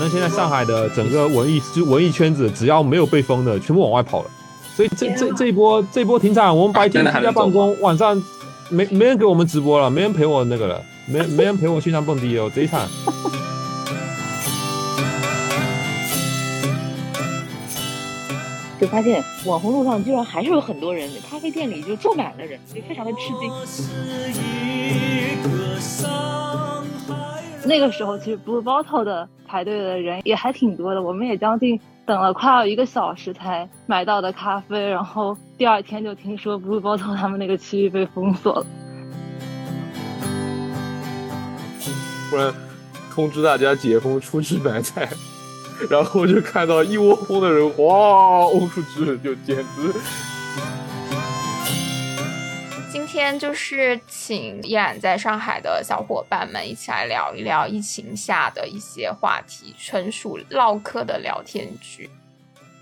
反正现在上海的整个文艺就文艺圈子，只要没有被封的，全部往外跑了。所以这这这一波这一波停产，我们白天居家办公，晚上没没人给我们直播了，没人陪我那个了，没没人陪我去上蹦迪哦，贼惨。就发现网红路上居然还是有很多人，咖啡店里就坐满了人，就非常的吃惊。那个时候其实 Blue Bottle 的排队的人也还挺多的，我们也将近等了快要一个小时才买到的咖啡，然后第二天就听说 Blue Bottle 他们那个区域被封锁了，突然通知大家解封出去买菜。然后就看到一窝蜂的人哇冲出去，就简直。今天就是请依然在上海的小伙伴们一起来聊一聊疫情下的一些话题，纯属唠嗑的聊天局。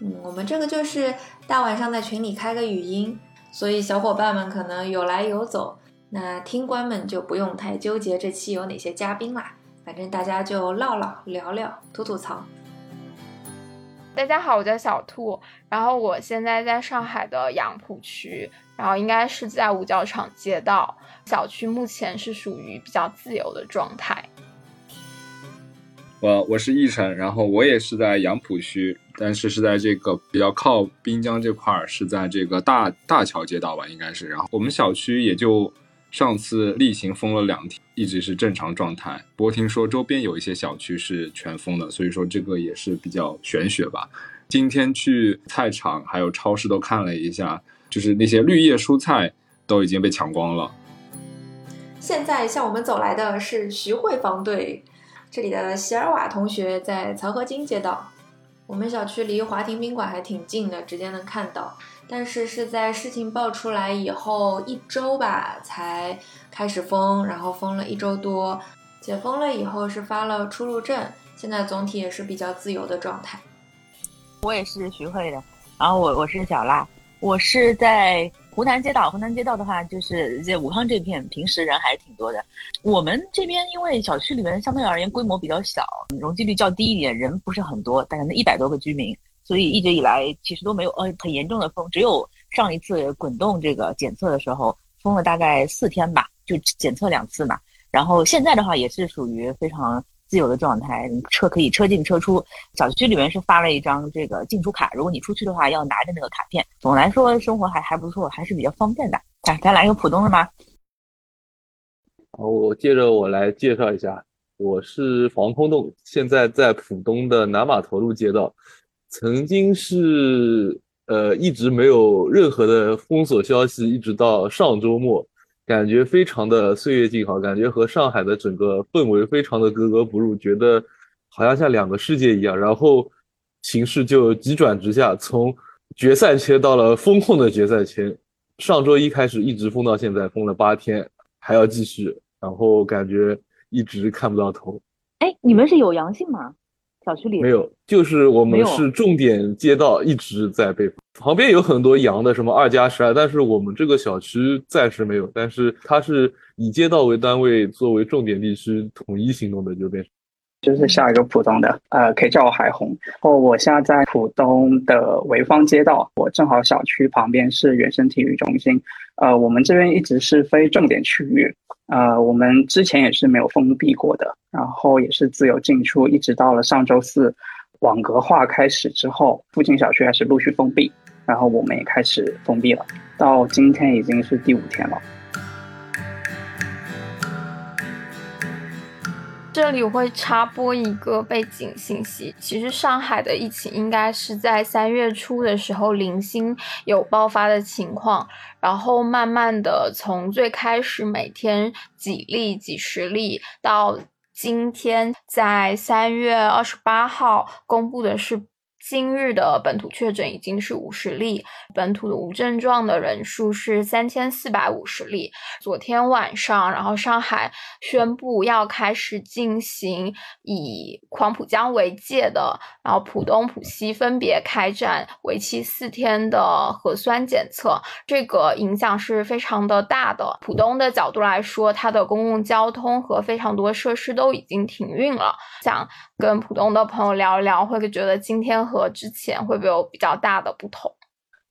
嗯，我们这个就是大晚上在群里开个语音，所以小伙伴们可能有来有走，那听官们就不用太纠结这期有哪些嘉宾啦，反正大家就唠唠聊聊，吐吐槽。大家好，我叫小兔，然后我现在在上海的杨浦区，然后应该是在五角场街道小区，目前是属于比较自由的状态。我我是易晨，然后我也是在杨浦区，但是是在这个比较靠滨江这块儿，是在这个大大桥街道吧，应该是。然后我们小区也就。上次例行封了两天，一直是正常状态。不过听说周边有一些小区是全封的，所以说这个也是比较玄学吧。今天去菜场还有超市都看了一下，就是那些绿叶蔬菜都已经被抢光了。现在向我们走来的是徐汇方队，这里的席尔瓦同学在漕河泾街道。我们小区离华庭宾馆还挺近的，直接能看到。但是是在事情爆出来以后一周吧，才开始封，然后封了一周多，解封了以后是发了出入证，现在总体也是比较自由的状态。我也是徐汇的，然后我我是小辣，我是在湖南街道。湖南街道的话，就是在武康这片，平时人还是挺多的。我们这边因为小区里面相对而言规模比较小，容积率较低一点，人不是很多，大概那一百多个居民。所以一直以来其实都没有呃很严重的封，只有上一次滚动这个检测的时候封了大概四天吧，就检测两次嘛。然后现在的话也是属于非常自由的状态，车可以车进车出。小区里面是发了一张这个进出卡，如果你出去的话要拿着那个卡片。总的来说生活还还不错，还是比较方便的。咱咱来一个浦东的吗？好，我接着我来介绍一下，我是防空洞，现在在浦东的南码头路街道。曾经是呃一直没有任何的封锁消息，一直到上周末，感觉非常的岁月静好，感觉和上海的整个氛围非常的格格不入，觉得好像像两个世界一样。然后形势就急转直下，从决赛圈到了封控的决赛圈。上周一开始一直封到现在，封了八天，还要继续，然后感觉一直看不到头。哎，你们是有阳性吗？小区里没有，就是我们是重点街道，一直在被旁边有很多阳的，什么二加十二，但是我们这个小区暂时没有，但是它是以街道为单位作为重点地区统一行动的，就变成就是下一个浦东的，呃，可以叫我海红。哦，我现在在浦东的潍坊街道，我正好小区旁边是原生体育中心，呃，我们这边一直是非重点区域。呃，我们之前也是没有封闭过的，然后也是自由进出，一直到了上周四网格化开始之后，附近小区开始陆续封闭，然后我们也开始封闭了，到今天已经是第五天了。这里我会插播一个背景信息，其实上海的疫情应该是在三月初的时候零星有爆发的情况，然后慢慢的从最开始每天几例、几十例，到今天在三月二十八号公布的是今日的本土确诊已经是五十例，本土的无症状的人数是三千四百五十例。昨天晚上，然后上海宣布要开始进行以黄浦江为界的，然后浦东、浦西分别开展为期四天的核酸检测，这个影响是非常的大的。浦东的角度来说，它的公共交通和非常多设施都已经停运了。想跟浦东的朋友聊一聊，会觉得今天和和之前会不会有比较大的不同？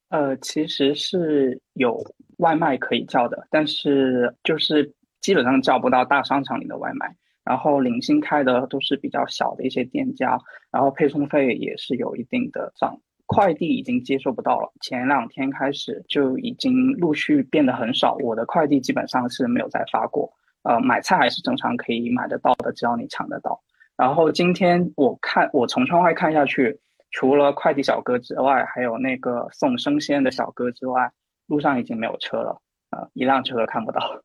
呃，其实是有外卖可以叫的，但是就是基本上叫不到大商场里的外卖。然后零星开的都是比较小的一些店家，然后配送费也是有一定的涨。快递已经接收不到了，前两天开始就已经陆续变得很少。我的快递基本上是没有再发过。呃，买菜还是正常可以买得到的，只要你抢得到。然后今天我看我从窗外看下去，除了快递小哥之外，还有那个送生鲜的小哥之外，路上已经没有车了，呃，一辆车都看不到。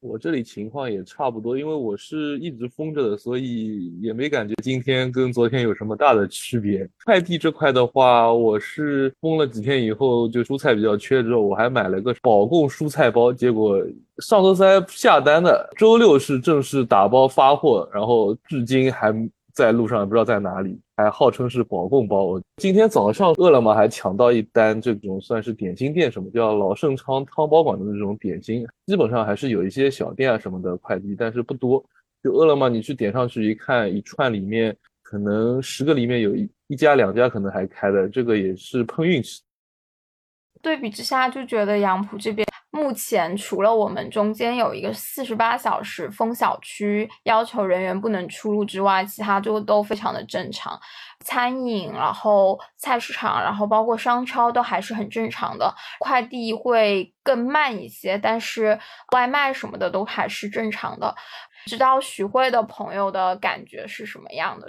我这里情况也差不多，因为我是一直封着的，所以也没感觉今天跟昨天有什么大的区别。快递这块的话，我是封了几天以后，就蔬菜比较缺，之后我还买了个保供蔬菜包，结果上周三下单的，周六是正式打包发货，然后至今还。在路上也不知道在哪里，还号称是保供包。今天早上饿了么还抢到一单，这种算是点心店，什么叫老盛昌汤包馆的那种点心，基本上还是有一些小店啊什么的快递，但是不多。就饿了么，你去点上去一看，一串里面可能十个里面有一一家两家可能还开的，这个也是碰运气。对比之下，就觉得杨浦这边。目前除了我们中间有一个四十八小时封小区，要求人员不能出入之外，其他就都非常的正常。餐饮，然后菜市场，然后包括商超都还是很正常的。快递会更慢一些，但是外卖什么的都还是正常的。知道徐汇的朋友的感觉是什么样的？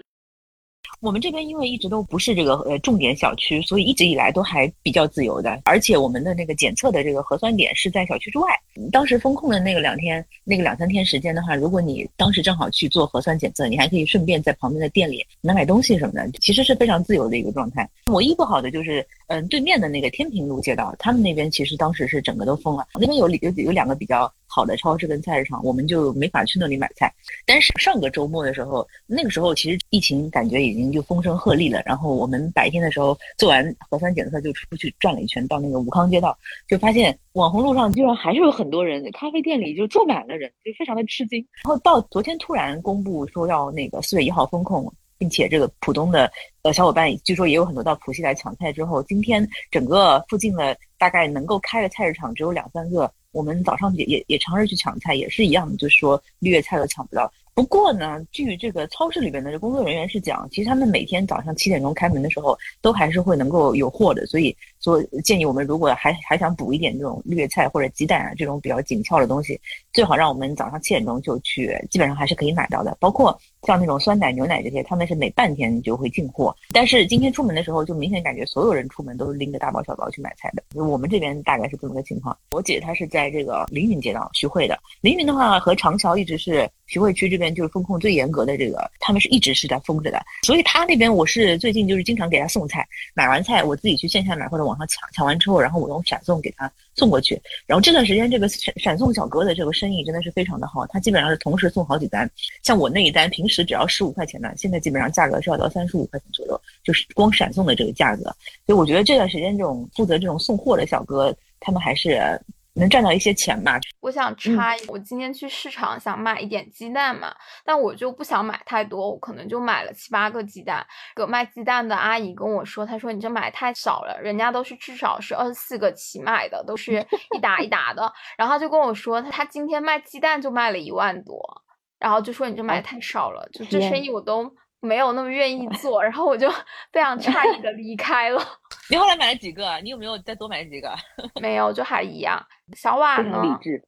我们这边因为一直都不是这个呃重点小区，所以一直以来都还比较自由的。而且我们的那个检测的这个核酸点是在小区之外。当时封控的那个两天，那个两三天时间的话，如果你当时正好去做核酸检测，你还可以顺便在旁边的店里买买东西什么的，其实是非常自由的一个状态。唯一不好的就是，嗯，对面的那个天平路街道，他们那边其实当时是整个都封了，那边有有有两个比较。好的超市跟菜市场，我们就没法去那里买菜。但是上个周末的时候，那个时候其实疫情感觉已经就风声鹤唳了。然后我们白天的时候做完核酸检测，就出去转了一圈，到那个武康街道，就发现网红路上居然还是有很多人，咖啡店里就坐满了人，就非常的吃惊。然后到昨天突然公布说要那个四月一号封控，并且这个浦东的呃小伙伴据说也有很多到浦西来抢菜。之后今天整个附近的大概能够开的菜市场只有两三个。我们早上也也也尝试去抢菜，也是一样的，就是说绿叶菜都抢不到。不过呢，据这个超市里边的工作人员是讲，其实他们每天早上七点钟开门的时候，都还是会能够有货的。所以说建议我们，如果还还想补一点这种绿叶菜或者鸡蛋啊这种比较紧俏的东西，最好让我们早上七点钟就去，基本上还是可以买到的。包括像那种酸奶、牛奶这些，他们是每半天就会进货。但是今天出门的时候，就明显感觉所有人出门都是拎着大包小包去买菜的。我们这边大概是这么个情况。我姐她是在这个凌云街道，徐汇的。凌云的话和长桥一直是。徐汇区这边就是风控最严格的，这个他们是一直是在封着的，所以他那边我是最近就是经常给他送菜，买完菜我自己去线下买或者网上抢，抢完之后然后我用闪送给他送过去。然后这段时间这个闪闪送小哥的这个生意真的是非常的好，他基本上是同时送好几单，像我那一单平时只要十五块钱的，现在基本上价格是要到三十五块钱左右，就是光闪送的这个价格。所以我觉得这段时间这种负责这种送货的小哥，他们还是。能赚到一些钱吧。我想插，我今天去市场想买一点鸡蛋嘛，但我就不想买太多，我可能就买了七八个鸡蛋。个卖鸡蛋的阿姨跟我说，她说你这买太少了，人家都是至少是二十四个起买的，都是一打一打的。然后就跟我说，她她今天卖鸡蛋就卖了一万多，然后就说你这买太少了，就这生意我都。没有那么愿意 做，然后我就 非常诧异的离开了。你后来买了几个？你有没有再多买几个？没有，就还一样。小瓦呢？理智。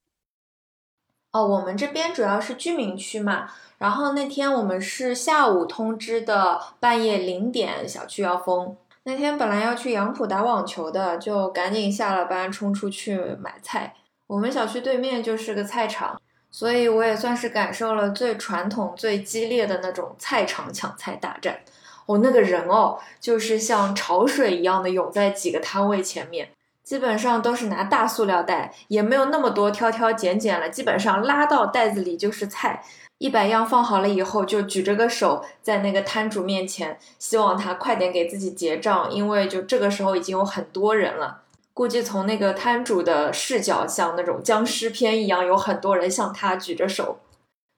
哦，我们这边主要是居民区嘛。然后那天我们是下午通知的，半夜零点小区要封。那天本来要去杨浦打网球的，就赶紧下了班冲出去买菜。我们小区对面就是个菜场。所以我也算是感受了最传统、最激烈的那种菜场抢菜大战。哦，那个人哦，就是像潮水一样的涌在几个摊位前面，基本上都是拿大塑料袋，也没有那么多挑挑拣拣了，基本上拉到袋子里就是菜。一百样放好了以后，就举着个手在那个摊主面前，希望他快点给自己结账，因为就这个时候已经有很多人了。估计从那个摊主的视角，像那种僵尸片一样，有很多人向他举着手。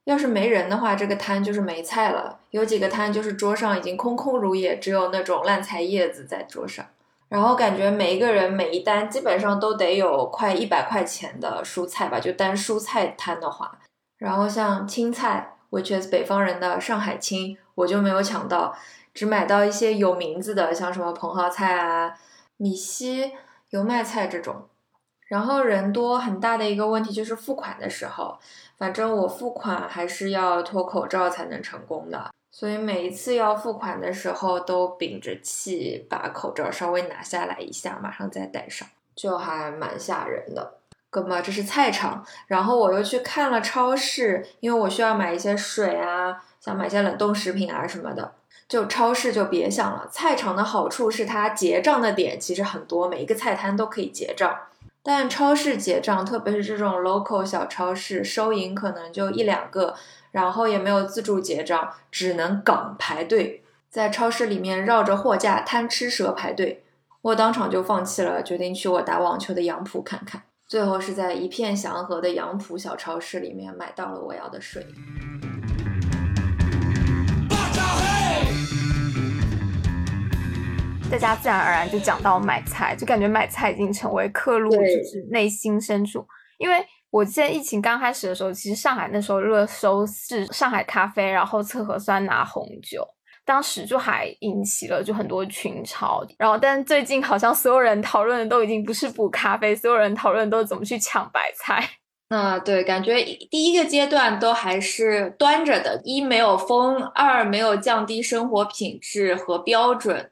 要是没人的话，这个摊就是没菜了。有几个摊就是桌上已经空空如也，只有那种烂菜叶子在桌上。然后感觉每一个人每一单基本上都得有快一百块钱的蔬菜吧，就单蔬菜摊的话。然后像青菜，which is 北方人的上海青，我就没有抢到，只买到一些有名字的，像什么茼蒿菜啊、米西、油麦菜这种。然后人多很大的一个问题就是付款的时候，反正我付款还是要脱口罩才能成功的，所以每一次要付款的时候都屏着气把口罩稍微拿下来一下，马上再戴上，就还蛮吓人的。哥们，这是菜场，然后我又去看了超市，因为我需要买一些水啊，想买一些冷冻食品啊什么的。就超市就别想了，菜场的好处是它结账的点其实很多，每一个菜摊都可以结账。但超市结账，特别是这种 local 小超市，收银可能就一两个，然后也没有自助结账，只能岗排队，在超市里面绕着货架贪吃蛇排队。我当场就放弃了，决定去我打网球的杨浦看看。最后是在一片祥和的杨浦小超市里面买到了我要的水。大家自然而然就讲到买菜，就感觉买菜已经成为客路就是内心深处。因为我记得疫情刚开始的时候，其实上海那时候热搜是上海咖啡，然后测核酸拿红酒。当时就还引起了就很多群嘲，然后但最近好像所有人讨论的都已经不是补咖啡，所有人讨论都是怎么去抢白菜。那对，感觉第一个阶段都还是端着的，一没有封，二没有降低生活品质和标准，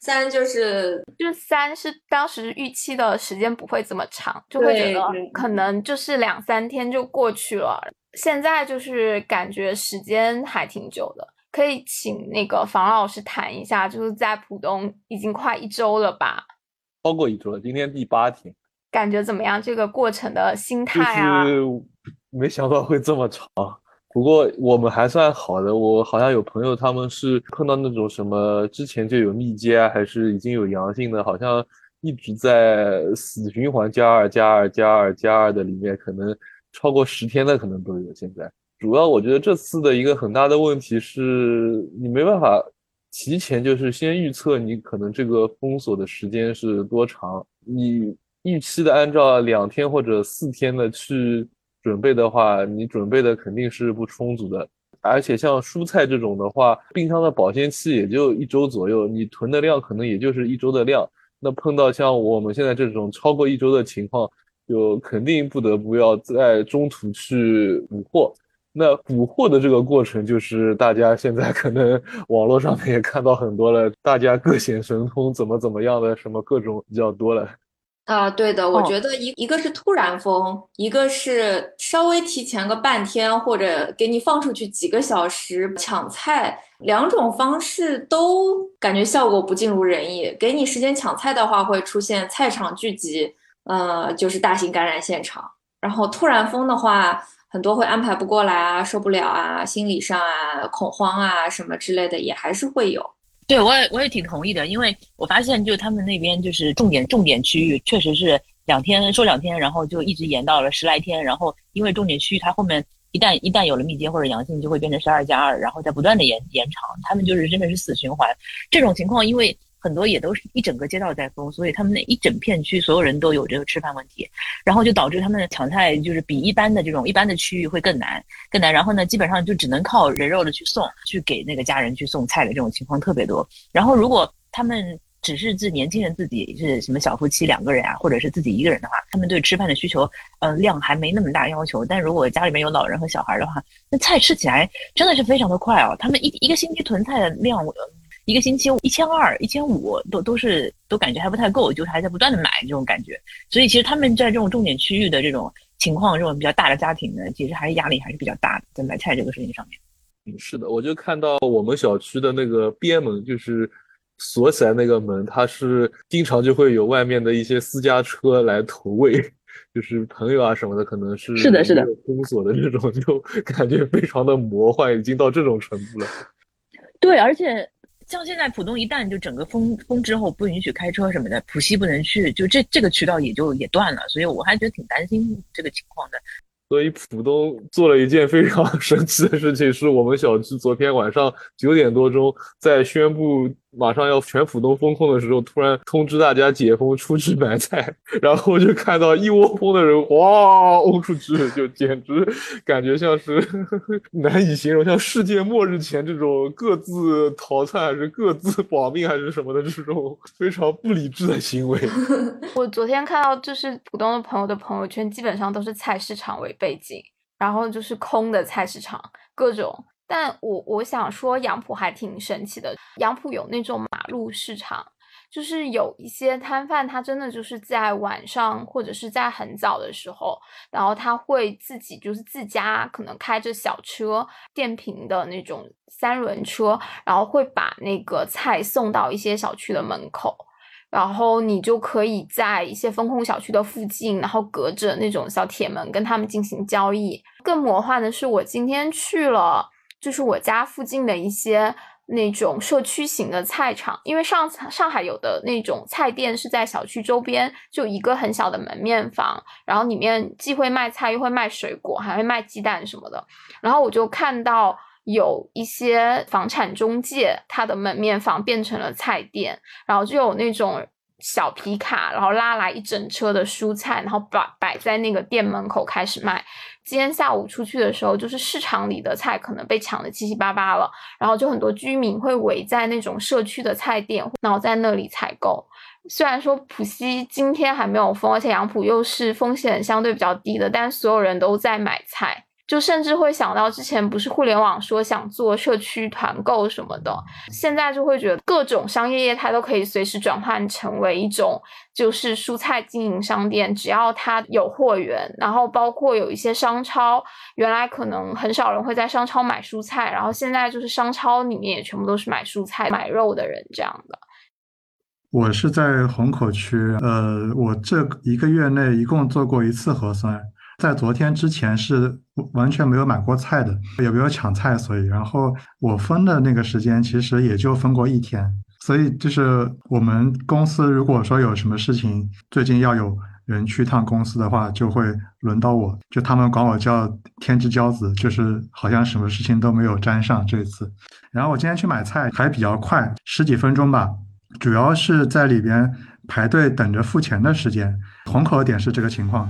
三就是就三是当时预期的时间不会这么长，就会觉得可能就是两三天就过去了。现在就是感觉时间还挺久的。可以请那个房老师谈一下，就是在浦东已经快一周了吧？超过一周了，今天第八天，感觉怎么样？这个过程的心态啊？就是没想到会这么长，不过我们还算好的。我好像有朋友他们是碰到那种什么之前就有密接啊，还是已经有阳性的，好像一直在死循环加二加二加二加二的里面，可能超过十天的可能都有现在。主要我觉得这次的一个很大的问题是你没办法提前就是先预测你可能这个封锁的时间是多长，你预期的按照两天或者四天的去准备的话，你准备的肯定是不充足的。而且像蔬菜这种的话，冰箱的保鲜期也就一周左右，你囤的量可能也就是一周的量。那碰到像我们现在这种超过一周的情况，就肯定不得不要在中途去补货。那补货的这个过程，就是大家现在可能 网络上面也看到很多了，大家各显神通，怎么怎么样的，什么各种比较多了。啊，对的，我觉得一一个是突然封，一个是稍微提前个半天，或者给你放出去几个小时抢菜，两种方式都感觉效果不尽如人意。给你时间抢菜的话，会出现菜场聚集，呃，就是大型感染现场。然后突然封的话。很多会安排不过来啊，受不了啊，心理上啊，恐慌啊，什么之类的也还是会有。对我也我也挺同意的，因为我发现就他们那边就是重点重点区域，确实是两天说两天，然后就一直延到了十来天，然后因为重点区域它后面一旦一旦有了密接或者阳性，就会变成十二加二，然后再不断的延延长，他们就是真的是死循环。这种情况因为。很多也都是一整个街道在封，所以他们那一整片区所有人都有这个吃饭问题，然后就导致他们的抢菜就是比一般的这种一般的区域会更难更难。然后呢，基本上就只能靠人肉的去送，去给那个家人去送菜的这种情况特别多。然后如果他们只是自年轻人自己是什么小夫妻两个人啊，或者是自己一个人的话，他们对吃饭的需求，呃，量还没那么大要求。但如果家里面有老人和小孩的话，那菜吃起来真的是非常的快哦。他们一一个星期囤菜的量。一个星期一千二、一千五都都是都感觉还不太够，就是还在不断的买这种感觉。所以其实他们在这种重点区域的这种情况，这种比较大的家庭呢，其实还是压力还是比较大的，在买菜这个事情上面。是的，我就看到我们小区的那个边门，就是锁起来那个门，它是经常就会有外面的一些私家车来投喂，就是朋友啊什么的，可能是是的是的封锁的这种，就 感觉非常的魔幻，已经到这种程度了。对，而且像现在浦东一旦就整个封封之后不允许开车什么的，浦西不能去，就这这个渠道也就也断了，所以我还觉得挺担心这个情况的。所以浦东做了一件非常 神奇的事情，是我们小区昨天晚上九点多钟在宣布马上要全浦东封控的时候，突然通知大家解封出去买菜，然后就看到一窝蜂的人哇欧出去，就简直感觉像是 难以形容，像世界末日前这种各自逃窜还是各自保命还是什么的这种非常不理智的行为。我昨天看到就是浦东的朋友的朋友圈，基本上都是菜市场为背景，然后就是空的菜市场，各种。但我我想说，杨浦还挺神奇的。杨浦有那种马路市场，就是有一些摊贩，他真的就是在晚上或者是在很早的时候，然后他会自己就是自家可能开着小车，电瓶的那种三轮车，然后会把那个菜送到一些小区的门口。然后你就可以在一些风控小区的附近，然后隔着那种小铁门跟他们进行交易。更魔幻的是，我今天去了，就是我家附近的一些那种社区型的菜场，因为上上海有的那种菜店是在小区周边，就一个很小的门面房，然后里面既会卖菜，又会卖水果，还会卖鸡蛋什么的。然后我就看到。有一些房产中介，他的门面房变成了菜店，然后就有那种小皮卡，然后拉来一整车的蔬菜，然后摆摆在那个店门口开始卖。今天下午出去的时候，就是市场里的菜可能被抢的七七八八了，然后就很多居民会围在那种社区的菜店，然后在那里采购。虽然说浦西今天还没有封，而且杨浦又是风险相对比较低的，但所有人都在买菜。就甚至会想到之前不是互联网说想做社区团购什么的，现在就会觉得各种商业业态都可以随时转换成为一种就是蔬菜经营商店，只要它有货源，然后包括有一些商超，原来可能很少人会在商超买蔬菜，然后现在就是商超里面也全部都是买蔬菜、买肉的人这样的。我是在虹口区，呃，我这一个月内一共做过一次核酸。在昨天之前是完全没有买过菜的，也没有抢菜，所以然后我分的那个时间其实也就分过一天，所以就是我们公司如果说有什么事情，最近要有人去趟公司的话，就会轮到我，就他们管我叫天之骄子，就是好像什么事情都没有沾上这次。然后我今天去买菜还比较快，十几分钟吧，主要是在里边排队等着付钱的时间。虹口点是这个情况。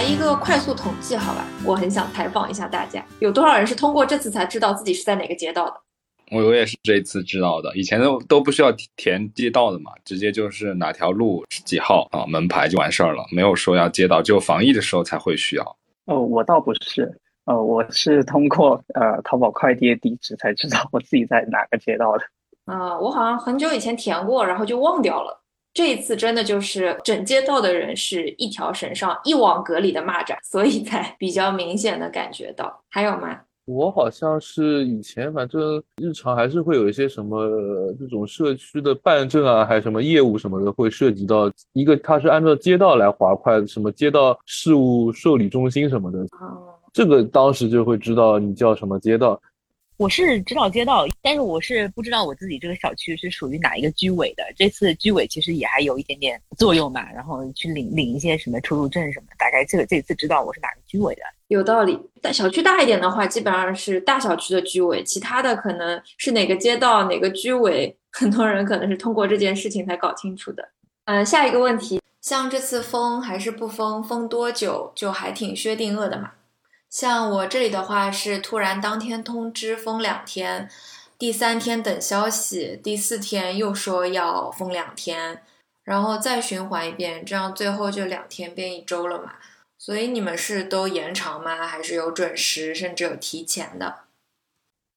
来一个快速统计，好吧？我很想采访一下大家，有多少人是通过这次才知道自己是在哪个街道的？我我也是这一次知道的，以前都都不需要填街道的嘛，直接就是哪条路几号啊门牌就完事儿了，没有说要街道，只有防疫的时候才会需要。哦，我倒不是，呃，我是通过呃淘宝快递的地址才知道我自己在哪个街道的。啊，我好像很久以前填过，然后就忘掉了。这一次真的就是整街道的人是一条绳上一网隔离的蚂蚱，所以才比较明显的感觉到。还有吗？我好像是以前反正日常还是会有一些什么这种社区的办证啊，还有什么业务什么的，会涉及到一个，它是按照街道来划块，什么街道事务受理中心什么的。哦，这个当时就会知道你叫什么街道。我是知道街道，但是我是不知道我自己这个小区是属于哪一个居委的。这次居委其实也还有一点点作用嘛，然后去领领一些什么出入证什么，大概这个这次知道我是哪个居委的。有道理。但小区大一点的话，基本上是大小区的居委，其他的可能是哪个街道哪个居委，很多人可能是通过这件事情才搞清楚的。嗯，下一个问题，像这次封还是不封，封多久就还挺薛定谔的嘛。像我这里的话是突然当天通知封两天，第三天等消息，第四天又说要封两天，然后再循环一遍，这样最后就两天变一周了嘛。所以你们是都延长吗？还是有准时，甚至有提前的？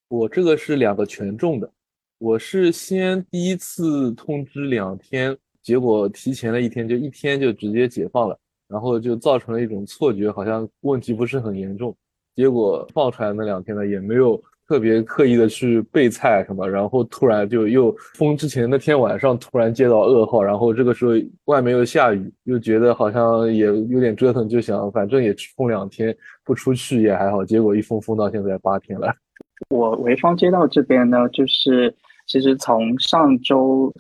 我这个是两个权重的，我是先第一次通知两天，结果提前了一天，就一天就直接解放了。然后就造成了一种错觉，好像问题不是很严重。结果放出来那两天呢，也没有特别刻意的去备菜什么，然后突然就又封之前那天晚上突然接到噩耗，然后这个时候外面又下雨，又觉得好像也有点折腾，就想反正也封两天不出去也还好，结果一封封到现在八天了。我潍坊街道这边呢，就是其实从上周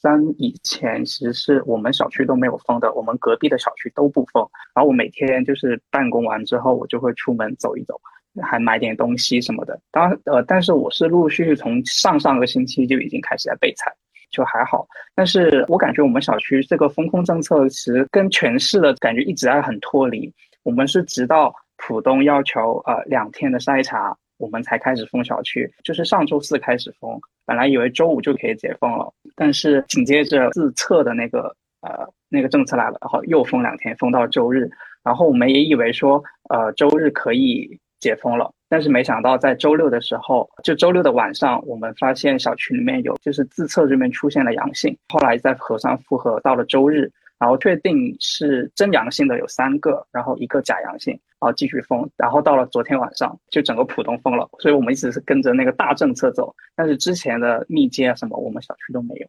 三以前，其实是我们小区都没有封的，我们隔壁的小区都不封。然后我每天就是办公完之后，我就会出门走一走，还买点东西什么的。当呃，但是我是陆陆续续从上上个星期就已经开始在备菜，就还好。但是我感觉我们小区这个风控政策其实跟全市的感觉一直在很脱离。我们是直到浦东要求呃两天的筛查。我们才开始封小区，就是上周四开始封，本来以为周五就可以解封了，但是紧接着自测的那个呃那个政策来了，然后又封两天，封到周日，然后我们也以为说呃周日可以解封了，但是没想到在周六的时候，就周六的晚上，我们发现小区里面有就是自测这边出现了阳性，后来在核酸复核，到了周日。然后确定是真阳性的有三个，然后一个假阳性，然后继续封，然后到了昨天晚上就整个浦东封了，所以我们一直是跟着那个大政策走，但是之前的密接什么，我们小区都没有。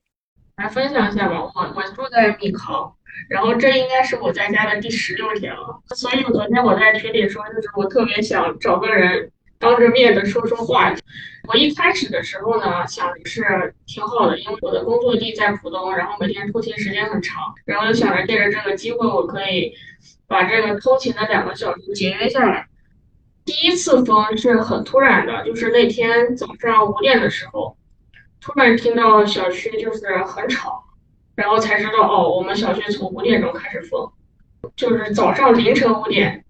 来分享一下吧，我我住在闵行，然后这应该是我在家的第十六天了，所以昨天我在群里说，就是我特别想找个人。当着面的说说话，我一开始的时候呢，想的是挺好的，因为我的工作地在浦东，然后每天通勤时间很长，然后就想着借着这个机会，我可以把这个通勤的两个小时节约下来。第一次封是很突然的，就是那天早上五点的时候，突然听到小区就是很吵，然后才知道哦，我们小区从五点钟开始封，就是早上凌晨五点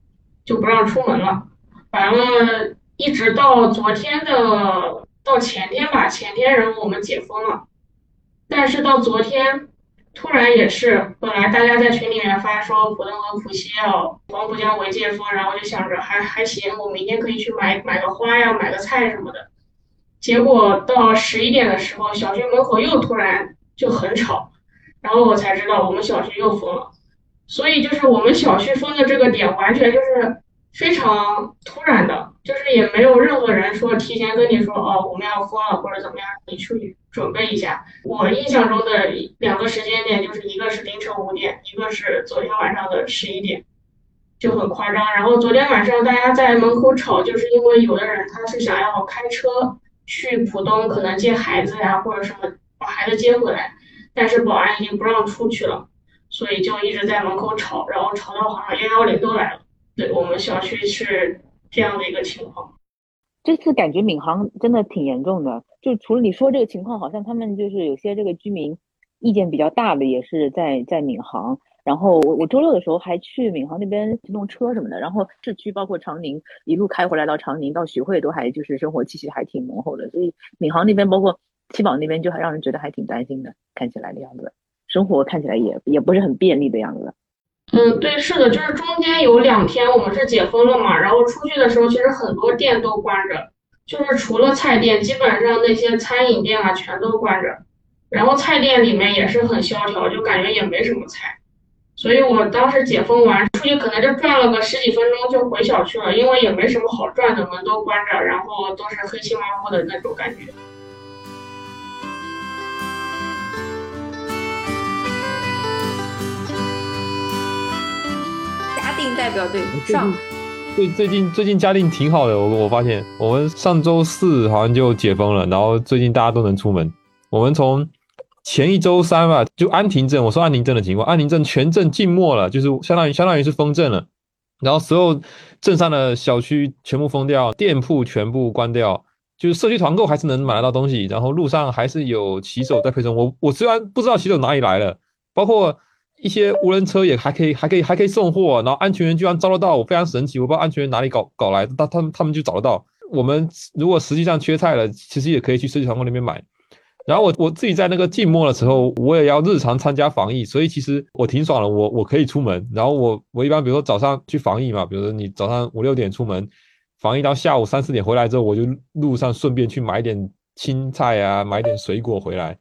就不让出门了，完了。一直到昨天的到前天吧，前天然后我们解封了，但是到昨天突然也是，本来大家在群里面发说浦东和浦西要黄浦江围解封，然后就想着还还行，我明天可以去买买个花呀，买个菜什么的。结果到十一点的时候，小区门口又突然就很吵，然后我才知道我们小区又封了。所以就是我们小区封的这个点，完全就是。非常突然的，就是也没有任何人说提前跟你说哦，我们要封了或者怎么样，你去准备一下。我印象中的两个时间点，就是一个是凌晨五点，一个是昨天晚上的十一点，就很夸张。然后昨天晚上大家在门口吵，就是因为有的人他是想要开车去浦东，可能接孩子呀或者什么把孩子接回来，但是保安已经不让出去了，所以就一直在门口吵，然后吵到好像幺幺零都来了。我们小区是这样的一个情况，这次感觉闵行真的挺严重的。就除了你说这个情况，好像他们就是有些这个居民意见比较大的，也是在在闵行。然后我我周六的时候还去闵行那边骑动车什么的，然后市区包括长宁一路开回来到长宁到徐汇都还就是生活气息还挺浓厚的。所以闵行那边包括七宝那边就还让人觉得还挺担心的，看起来的样子，生活看起来也也不是很便利的样子。嗯，对，是的，就是中间有两天我们是解封了嘛，然后出去的时候其实很多店都关着，就是除了菜店，基本上那些餐饮店啊全都关着，然后菜店里面也是很萧条，就感觉也没什么菜，所以我当时解封完出去可能就转了个十几分钟就回小区了，因为也没什么好转的，门都关着，然后都是黑漆麻乌的那种感觉。定代表队上，最最近最近嘉定挺好的，我我发现我们上周四好像就解封了，然后最近大家都能出门。我们从前一周三吧，就安亭镇，我说安亭镇的情况，安亭镇全镇静默了，就是相当于相当于是封镇了，然后所有镇上的小区全部封掉，店铺全部关掉，就是社区团购还是能买得到东西，然后路上还是有骑手在配送。我我虽然不知道骑手哪里来的，包括。一些无人车也还可以，还可以，还可以送货，然后安全员居然招得到，我非常神奇，我不知道安全员哪里搞搞来的，他他们他们就找得到。我们如果实际上缺菜了，其实也可以去社区团购那边买。然后我我自己在那个静默的时候，我也要日常参加防疫，所以其实我挺爽的，我我可以出门。然后我我一般比如说早上去防疫嘛，比如说你早上五六点出门防疫到下午三四点回来之后，我就路上顺便去买点青菜啊，买点水果回来。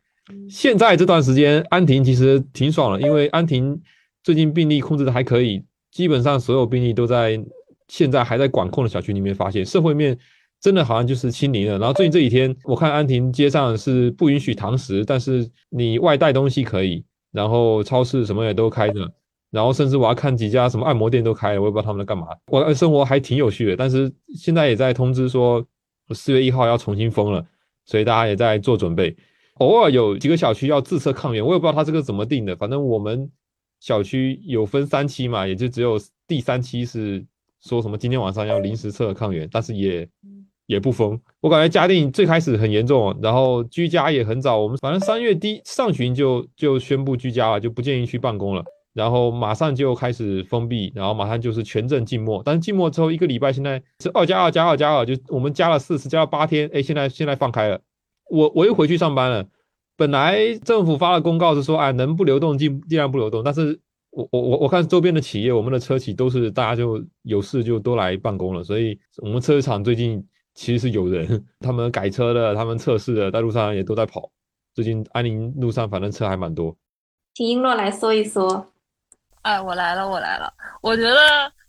现在这段时间，安亭其实挺爽了，因为安亭最近病例控制的还可以，基本上所有病例都在现在还在管控的小区里面发现，社会面真的好像就是清零了。然后最近这几天，我看安亭街上是不允许堂食，但是你外带东西可以，然后超市什么也都开着，然后甚至我要看几家什么按摩店都开了，我也不知道他们在干嘛。我的生活还挺有趣的，但是现在也在通知说四月一号要重新封了，所以大家也在做准备。偶尔有几个小区要自测抗原，我也不知道他这个怎么定的。反正我们小区有分三期嘛，也就只有第三期是说什么今天晚上要临时测抗原，但是也也不封。我感觉嘉定最开始很严重，然后居家也很早，我们反正三月底上旬就就宣布居家了，就不建议去办公了。然后马上就开始封闭，然后马上就是全镇静默。但是静默之后一个礼拜，现在是二加二加二加二，就我们加了四次，加了八天。哎，现在现在放开了。我我又回去上班了。本来政府发了公告是说，哎，能不流动尽尽量不流动。但是我我我我看周边的企业，我们的车企都是大家就有事就都来办公了。所以我们车厂最近其实是有人，他们改车的，他们测试的，在路上也都在跑。最近安宁路上反正车还蛮多。请璎珞来说一说。哎，我来了，我来了。我觉得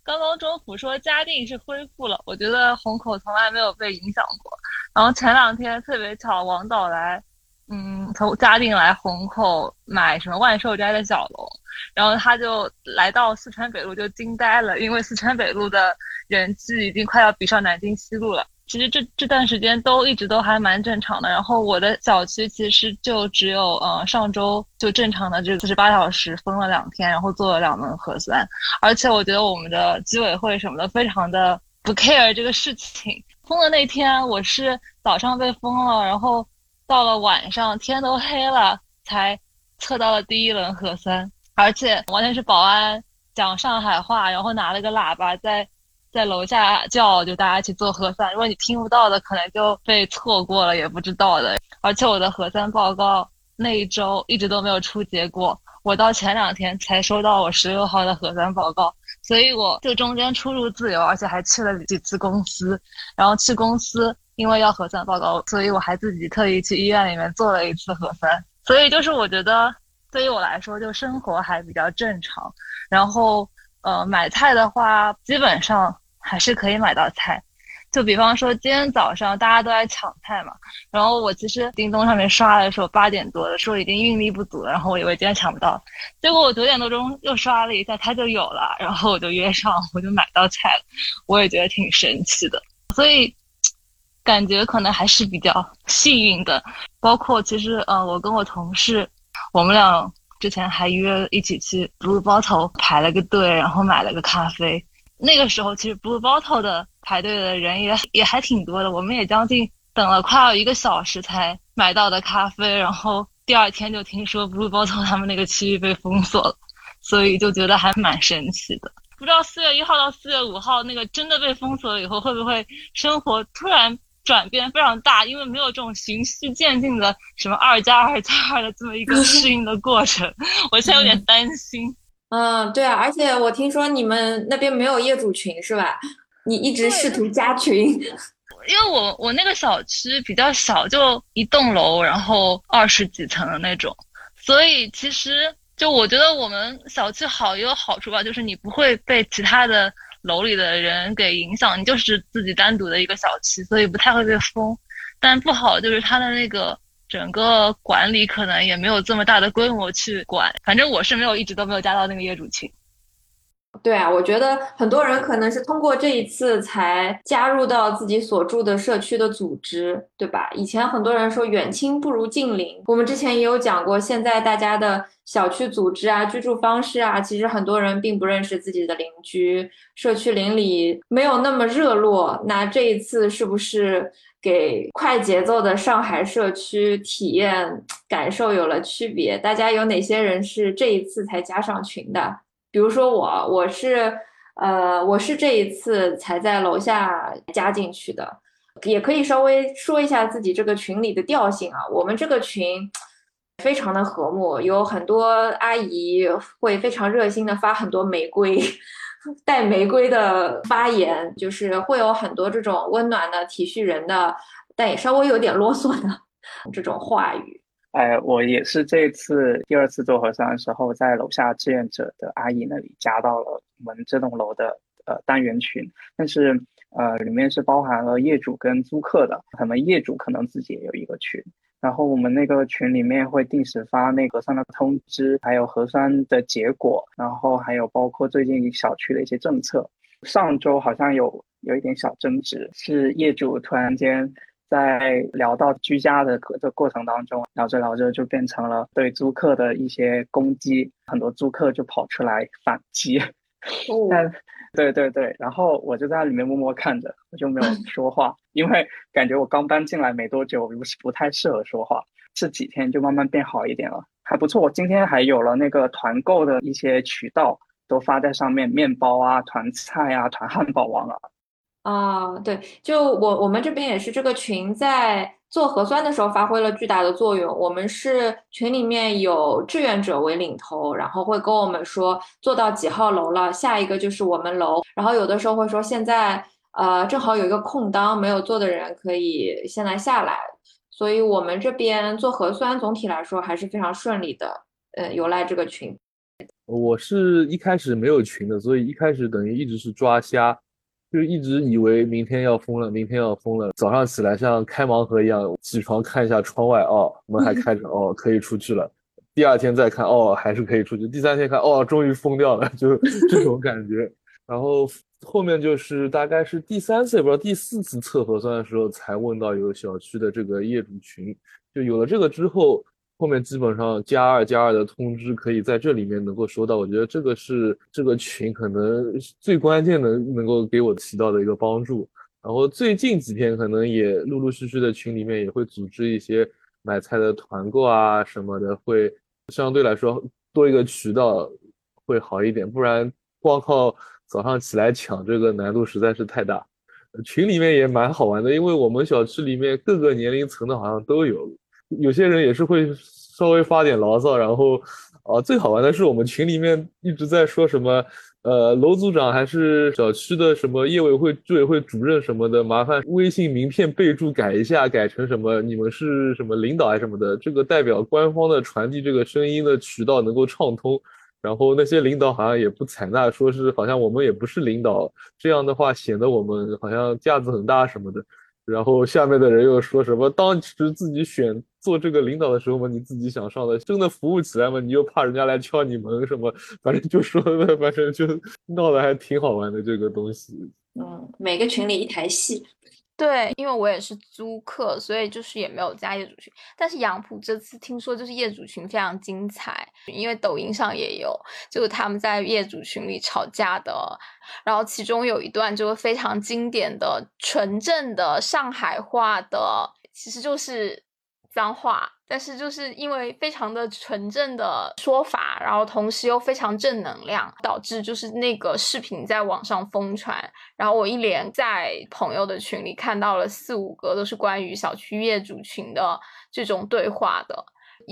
刚刚中府说嘉定是恢复了，我觉得虹口从来没有被影响过。然后前两天特别巧，王导来，嗯，从嘉定来虹口买什么万寿斋的小龙，然后他就来到四川北路就惊呆了，因为四川北路的人气已经快要比上南京西路了。其实这这段时间都一直都还蛮正常的。然后我的小区其实就只有呃上周就正常的这四十八小时封了两天，然后做了两轮核酸。而且我觉得我们的居委会什么的非常的不 care 这个事情。封的那天我是早上被封了，然后到了晚上天都黑了才测到了第一轮核酸，而且完全是保安讲上海话，然后拿了个喇叭在。在楼下叫，就大家去做核酸。如果你听不到的，可能就被错过了，也不知道的。而且我的核酸报告那一周一直都没有出结果，我到前两天才收到我十六号的核酸报告。所以我就中间出入自由，而且还去了几次公司。然后去公司，因为要核酸报告，所以我还自己特意去医院里面做了一次核酸。所以就是我觉得，对于我来说，就生活还比较正常。然后，呃，买菜的话，基本上。还是可以买到菜，就比方说今天早上大家都在抢菜嘛，然后我其实叮咚上面刷的时候八点多的说已经运力不足了，然后我以为今天抢不到，结果我九点多钟又刷了一下，它就有了，然后我就约上，我就买到菜了，我也觉得挺神奇的，所以感觉可能还是比较幸运的。包括其实呃，我跟我同事，我们俩之前还约一起去卤包头排了个队，然后买了个咖啡。那个时候其实 Blue Bottle 的排队的人也也还挺多的，我们也将近等了快要一个小时才买到的咖啡，然后第二天就听说 Blue Bottle 他们那个区域被封锁了，所以就觉得还蛮神奇的。不知道四月一号到四月五号那个真的被封锁了以后，会不会生活突然转变非常大？因为没有这种循序渐进的什么二加二加二的这么一个 适应的过程，我现在有点担心。嗯，对啊，而且我听说你们那边没有业主群是吧？你一直试图加群，因为我我那个小区比较小，就一栋楼，然后二十几层的那种，所以其实就我觉得我们小区好也有好处吧，就是你不会被其他的楼里的人给影响，你就是自己单独的一个小区，所以不太会被封。但不好就是它的那个。整个管理可能也没有这么大的规模去管，反正我是没有一直都没有加到那个业主群。对啊，我觉得很多人可能是通过这一次才加入到自己所住的社区的组织，对吧？以前很多人说远亲不如近邻，我们之前也有讲过，现在大家的小区组织啊、居住方式啊，其实很多人并不认识自己的邻居，社区邻里没有那么热络。那这一次是不是？给快节奏的上海社区体验感受有了区别。大家有哪些人是这一次才加上群的？比如说我，我是，呃，我是这一次才在楼下加进去的。也可以稍微说一下自己这个群里的调性啊。我们这个群非常的和睦，有很多阿姨会非常热心的发很多玫瑰。带玫瑰的发言，就是会有很多这种温暖的、体恤人的，但也稍微有点啰嗦的这种话语。哎，我也是这次第二次做核酸的时候，在楼下志愿者的阿姨那里加到了我们这栋楼的呃单元群，但是呃里面是包含了业主跟租客的，可能业主可能自己也有一个群，然后我们那个群里面会定时发那个核酸的通知，还有核酸的结果，然后还有包括最近小区的一些政策。上周好像有有一点小争执，是业主突然间。在聊到居家的这过程当中，聊着聊着就变成了对租客的一些攻击，很多租客就跑出来反击。但对对对，然后我就在里面默默看着，我就没有 说话，因为感觉我刚搬进来没多久，不是不太适合说话。这几天就慢慢变好一点了，还不错。我今天还有了那个团购的一些渠道都发在上面，面包啊、团菜啊、团汉堡王啊。啊，对，就我我们这边也是这个群在做核酸的时候发挥了巨大的作用。我们是群里面有志愿者为领头，然后会跟我们说做到几号楼了，下一个就是我们楼。然后有的时候会说现在呃正好有一个空档，没有做的人可以先来下来。所以我们这边做核酸总体来说还是非常顺利的。呃，有赖这个群。我是一开始没有群的，所以一开始等于一直是抓瞎。就一直以为明天要封了，明天要封了。早上起来像开盲盒一样，起床看一下窗外，哦，门还开着，哦，可以出去了。第二天再看，哦，还是可以出去。第三天看，哦，终于封掉了，就 这种感觉。然后后面就是大概是第三次，也不知道第四次测核酸的时候，才问到有小区的这个业主群。就有了这个之后。后面基本上加二加二的通知可以在这里面能够收到，我觉得这个是这个群可能最关键的，能够给我起到的一个帮助。然后最近几天可能也陆陆续续的群里面也会组织一些买菜的团购啊什么的，会相对来说多一个渠道会好一点，不然光靠早上起来抢这个难度实在是太大。群里面也蛮好玩的，因为我们小区里面各个年龄层的好像都有。有些人也是会稍微发点牢骚，然后，啊，最好玩的是我们群里面一直在说什么，呃，楼组长还是小区的什么业委会、居委会主任什么的，麻烦微信名片备注改一下，改成什么你们是什么领导还是什么的，这个代表官方的传递这个声音的渠道能够畅通。然后那些领导好像也不采纳，说是好像我们也不是领导，这样的话显得我们好像架子很大什么的。然后下面的人又说什么？当时自己选做这个领导的时候嘛，你自己想上的，真的服务起来嘛，你又怕人家来敲你门什么？反正就说的，反正就闹得还挺好玩的这个东西。嗯，每个群里一台戏。对，因为我也是租客，所以就是也没有加业主群。但是杨浦这次听说就是业主群非常精彩，因为抖音上也有，就是他们在业主群里吵架的。然后其中有一段就是非常经典的纯正的上海话的，其实就是脏话。但是就是因为非常的纯正的说法，然后同时又非常正能量，导致就是那个视频在网上疯传。然后我一连在朋友的群里看到了四五个都是关于小区业主群的这种对话的，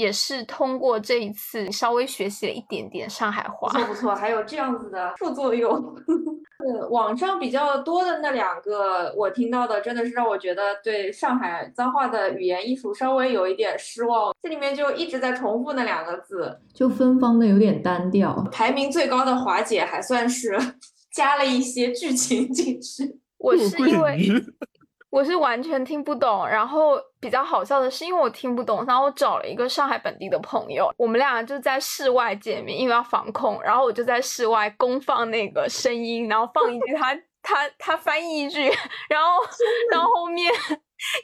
也是通过这一次稍微学习了一点点上海话。不错不错，还有这样子的副作用。呃，网上比较多的那两个，我听到的真的是让我觉得对上海脏话的语言艺术稍微有一点失望。这里面就一直在重复那两个字，就芬芳的有点单调。排名最高的华姐还算是 加了一些剧情进去。我是因为。我是完全听不懂，然后比较好笑的是，因为我听不懂，然后我找了一个上海本地的朋友，我们俩就在室外见面，因为要防控，然后我就在室外公放那个声音，然后放一句他他他翻译一句，然后到后后面。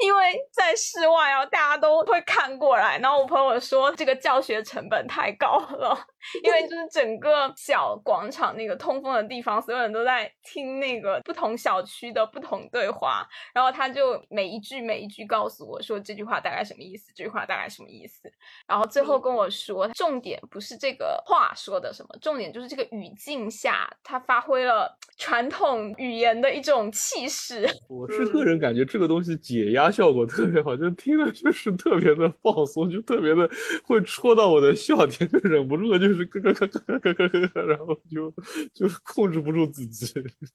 因为在室外啊，大家都会看过来。然后我朋友说，这个教学成本太高了，因为就是整个小广场那个通风的地方，所有人都在听那个不同小区的不同对话。然后他就每一句每一句告诉我说这句话大概什么意思，这句话大概什么意思。然后最后跟我说，重点不是这个话说的什么，重点就是这个语境下他发挥了传统语言的一种气势。我是个人感觉这个东西解。压效果特别好，就听了就是特别的放松，就特别的会戳到我的笑点，就忍不住的就咯咯咯咯咯咯咯，然后就就控制不住自己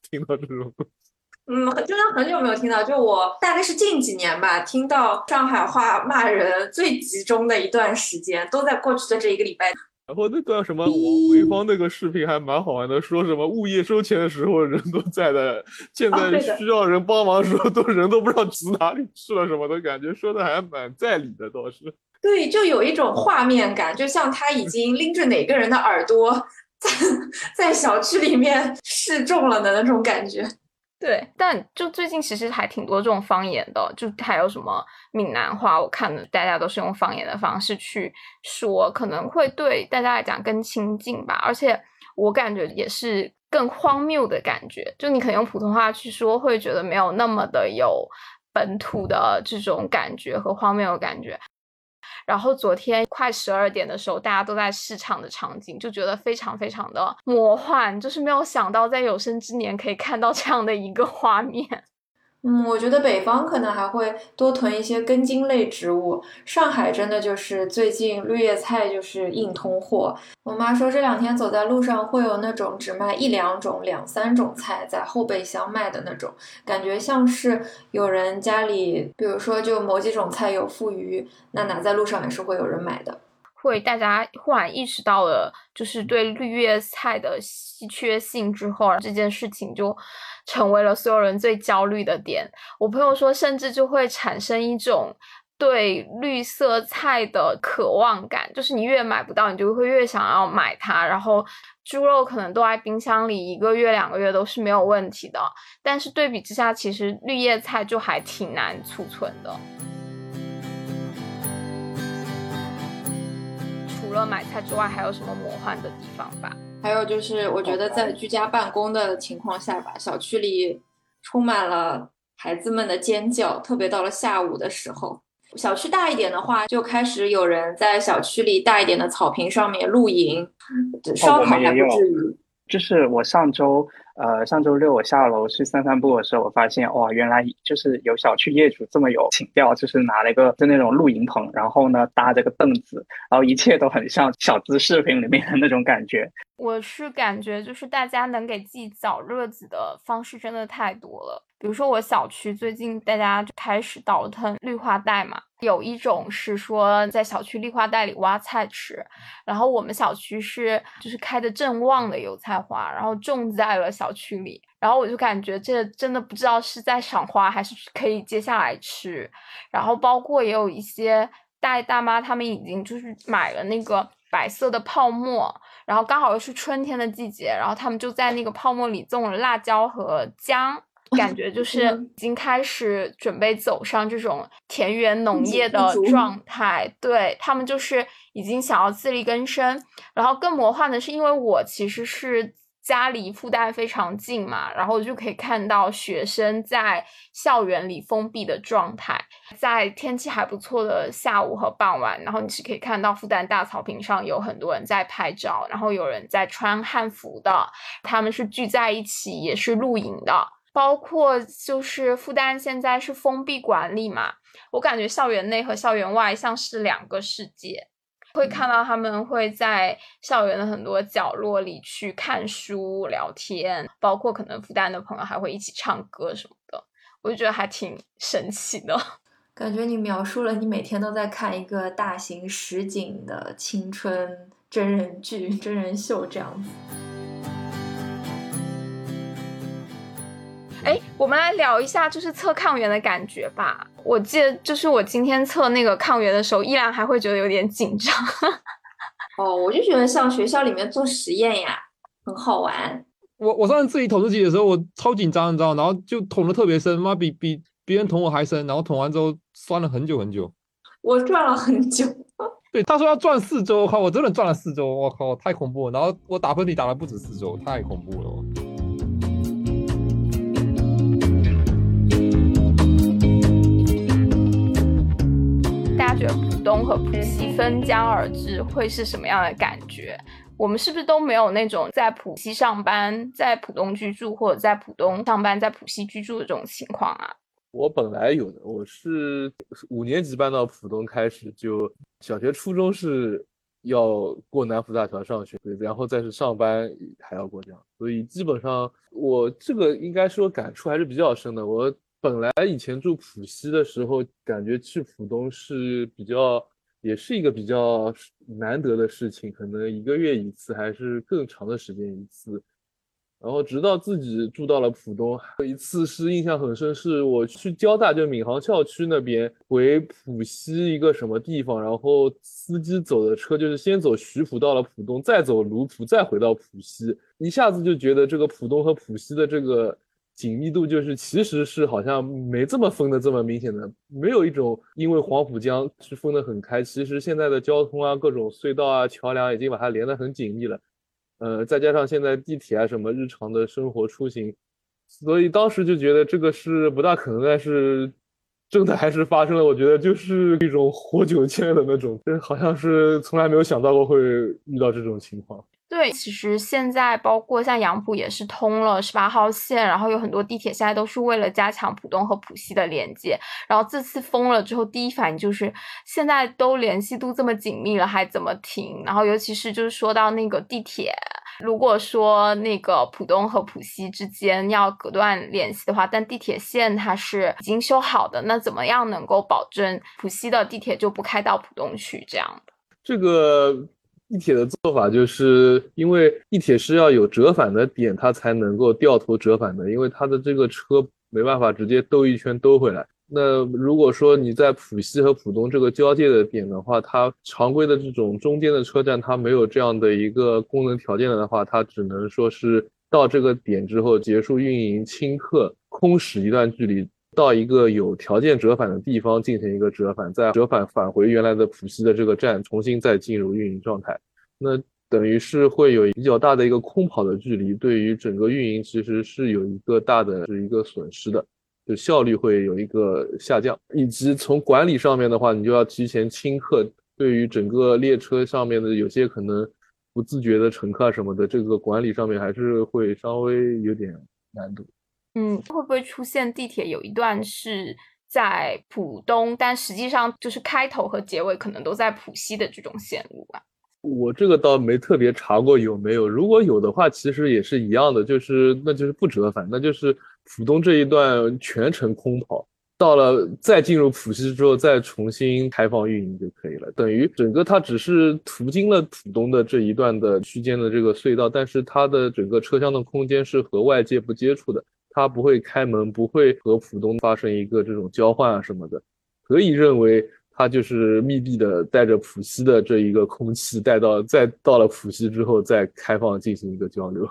听到这种。嗯，真的很久没有听到，就我大概是近几年吧，听到上海话骂人最集中的一段时间，都在过去的这一个礼拜。然后那个什么王慧芳那个视频还蛮好玩的，说什么物业收钱的时候人都在的，现在需要人帮忙的时候都人都不知道指哪里去了什么的感觉，说的还蛮在理的倒是。对，就有一种画面感，就像他已经拎着哪个人的耳朵在在小区里面示众了的那种感觉。对，但就最近其实还挺多这种方言的，就还有什么闽南话，我看的大家都是用方言的方式去说，可能会对大家来讲更亲近吧。而且我感觉也是更荒谬的感觉，就你可能用普通话去说，会觉得没有那么的有本土的这种感觉和荒谬的感觉。然后昨天快十二点的时候，大家都在市场的场景，就觉得非常非常的魔幻，就是没有想到在有生之年可以看到这样的一个画面。嗯，我觉得北方可能还会多囤一些根茎类植物。上海真的就是最近绿叶菜就是硬通货。我妈说这两天走在路上会有那种只卖一两种、两三种菜在后备箱卖的那种，感觉像是有人家里，比如说就某几种菜有富余，那拿在路上也是会有人买的。会大家忽然意识到了，就是对绿叶菜的稀缺性之后，这件事情就成为了所有人最焦虑的点。我朋友说，甚至就会产生一种对绿色菜的渴望感，就是你越买不到，你就会越想要买它。然后猪肉可能都在冰箱里一个月、两个月都是没有问题的，但是对比之下，其实绿叶菜就还挺难储存的。除了买菜之外，还有什么魔幻的地方吧？还有就是，我觉得在居家办公的情况下吧，小区里充满了孩子们的尖叫，特别到了下午的时候。小区大一点的话，就开始有人在小区里大一点的草坪上面露营，烧烤还不至于。就是我上周，呃，上周六我下楼去散散步的时候，我发现哇，原来就是有小区业主这么有情调，就是拿了一个就那种露营棚，然后呢搭着个凳子，然后一切都很像小资视频里面的那种感觉。我是感觉就是大家能给自己找乐子的方式真的太多了。比如说我小区最近大家就开始倒腾绿化带嘛，有一种是说在小区绿化带里挖菜吃，然后我们小区是就是开的正旺的油菜花，然后种在了小区里，然后我就感觉这真的不知道是在赏花还是可以接下来吃，然后包括也有一些大爷大妈他们已经就是买了那个白色的泡沫，然后刚好又是春天的季节，然后他们就在那个泡沫里种了辣椒和姜。感觉就是已经开始准备走上这种田园农业的状态，对他们就是已经想要自力更生。然后更魔幻的是，因为我其实是家离复旦非常近嘛，然后就可以看到学生在校园里封闭的状态，在天气还不错的下午和傍晚，然后你是可以看到复旦大草坪上有很多人在拍照，然后有人在穿汉服的，他们是聚在一起，也是露营的。包括就是复旦现在是封闭管理嘛，我感觉校园内和校园外像是两个世界，会看到他们会在校园的很多角落里去看书、聊天，包括可能复旦的朋友还会一起唱歌什么的，我就觉得还挺神奇的。感觉你描述了你每天都在看一个大型实景的青春真人剧、真人秀这样子。哎，我们来聊一下就是测抗原的感觉吧。我记得就是我今天测那个抗原的时候，依然还会觉得有点紧张。哦，我就觉得像学校里面做实验呀，很好玩。我我上次自己捅自己的时候，我超紧张，你知道，然后就捅的特别深，妈比比别人捅我还深，然后捅完之后酸了很久很久。我转了很久。对，他说要转四周，我靠，我真的转了四周，我靠，太恐怖了。然后我打喷嚏打了不止四周，太恐怖了。觉浦东和浦西分江而治会是什么样的感觉？我们是不是都没有那种在浦西上班、在浦东居住，或者在浦东上班、在浦西居住的这种情况啊？我本来有的，我是五年级搬到浦东开始，就小学、初中是要过南浦大桥上学，然后再是上班还要过这样，所以基本上我这个应该说感触还是比较深的。我本来以前住浦西的时候，感觉去浦东是比较，也是一个比较难得的事情，可能一个月一次，还是更长的时间一次。然后直到自己住到了浦东，有一次是印象很深，是我去交大，就闵行校区那边回浦西一个什么地方，然后司机走的车就是先走徐浦到了浦东，再走卢浦，再回到浦西，一下子就觉得这个浦东和浦西的这个紧密度，就是其实是好像没这么分的这么明显的，没有一种因为黄浦江是分得很开，其实现在的交通啊，各种隧道啊、桥梁已经把它连得很紧密了。呃，再加上现在地铁啊什么日常的生活出行，所以当时就觉得这个是不大可能，但是真的还是发生了。我觉得就是一种活久见的那种，这好像是从来没有想到过会遇到这种情况。对，其实现在包括像杨浦也是通了十八号线，然后有很多地铁现在都是为了加强浦东和浦西的连接。然后这次封了之后，第一反应就是现在都联系度这么紧密了，还怎么停？然后尤其是就是说到那个地铁。如果说那个浦东和浦西之间要隔断联系的话，但地铁线它是已经修好的，那怎么样能够保证浦西的地铁就不开到浦东去？这样的这个地铁的做法，就是因为地铁是要有折返的点，它才能够掉头折返的，因为它的这个车没办法直接兜一圈兜回来。那如果说你在浦西和浦东这个交界的点的话，它常规的这种中间的车站，它没有这样的一个功能条件的话，它只能说是到这个点之后结束运营，清客空驶一段距离，到一个有条件折返的地方进行一个折返，再折返返回原来的浦西的这个站，重新再进入运营状态。那等于是会有比较大的一个空跑的距离，对于整个运营其实是有一个大的是一个损失的。就效率会有一个下降，以及从管理上面的话，你就要提前清客，对于整个列车上面的有些可能不自觉的乘客什么的，这个管理上面还是会稍微有点难度。嗯，会不会出现地铁有一段是在浦东，但实际上就是开头和结尾可能都在浦西的这种线路啊？我这个倒没特别查过有没有，如果有的话，其实也是一样的，就是那就是不折返，那就是浦东这一段全程空跑，到了再进入浦西之后再重新开放运营就可以了。等于整个它只是途经了浦东的这一段的区间的这个隧道，但是它的整个车厢的空间是和外界不接触的，它不会开门，不会和浦东发生一个这种交换啊什么的，可以认为。它就是密闭的，带着浦西的这一个空气带到，再到了浦西之后再开放进行一个交流。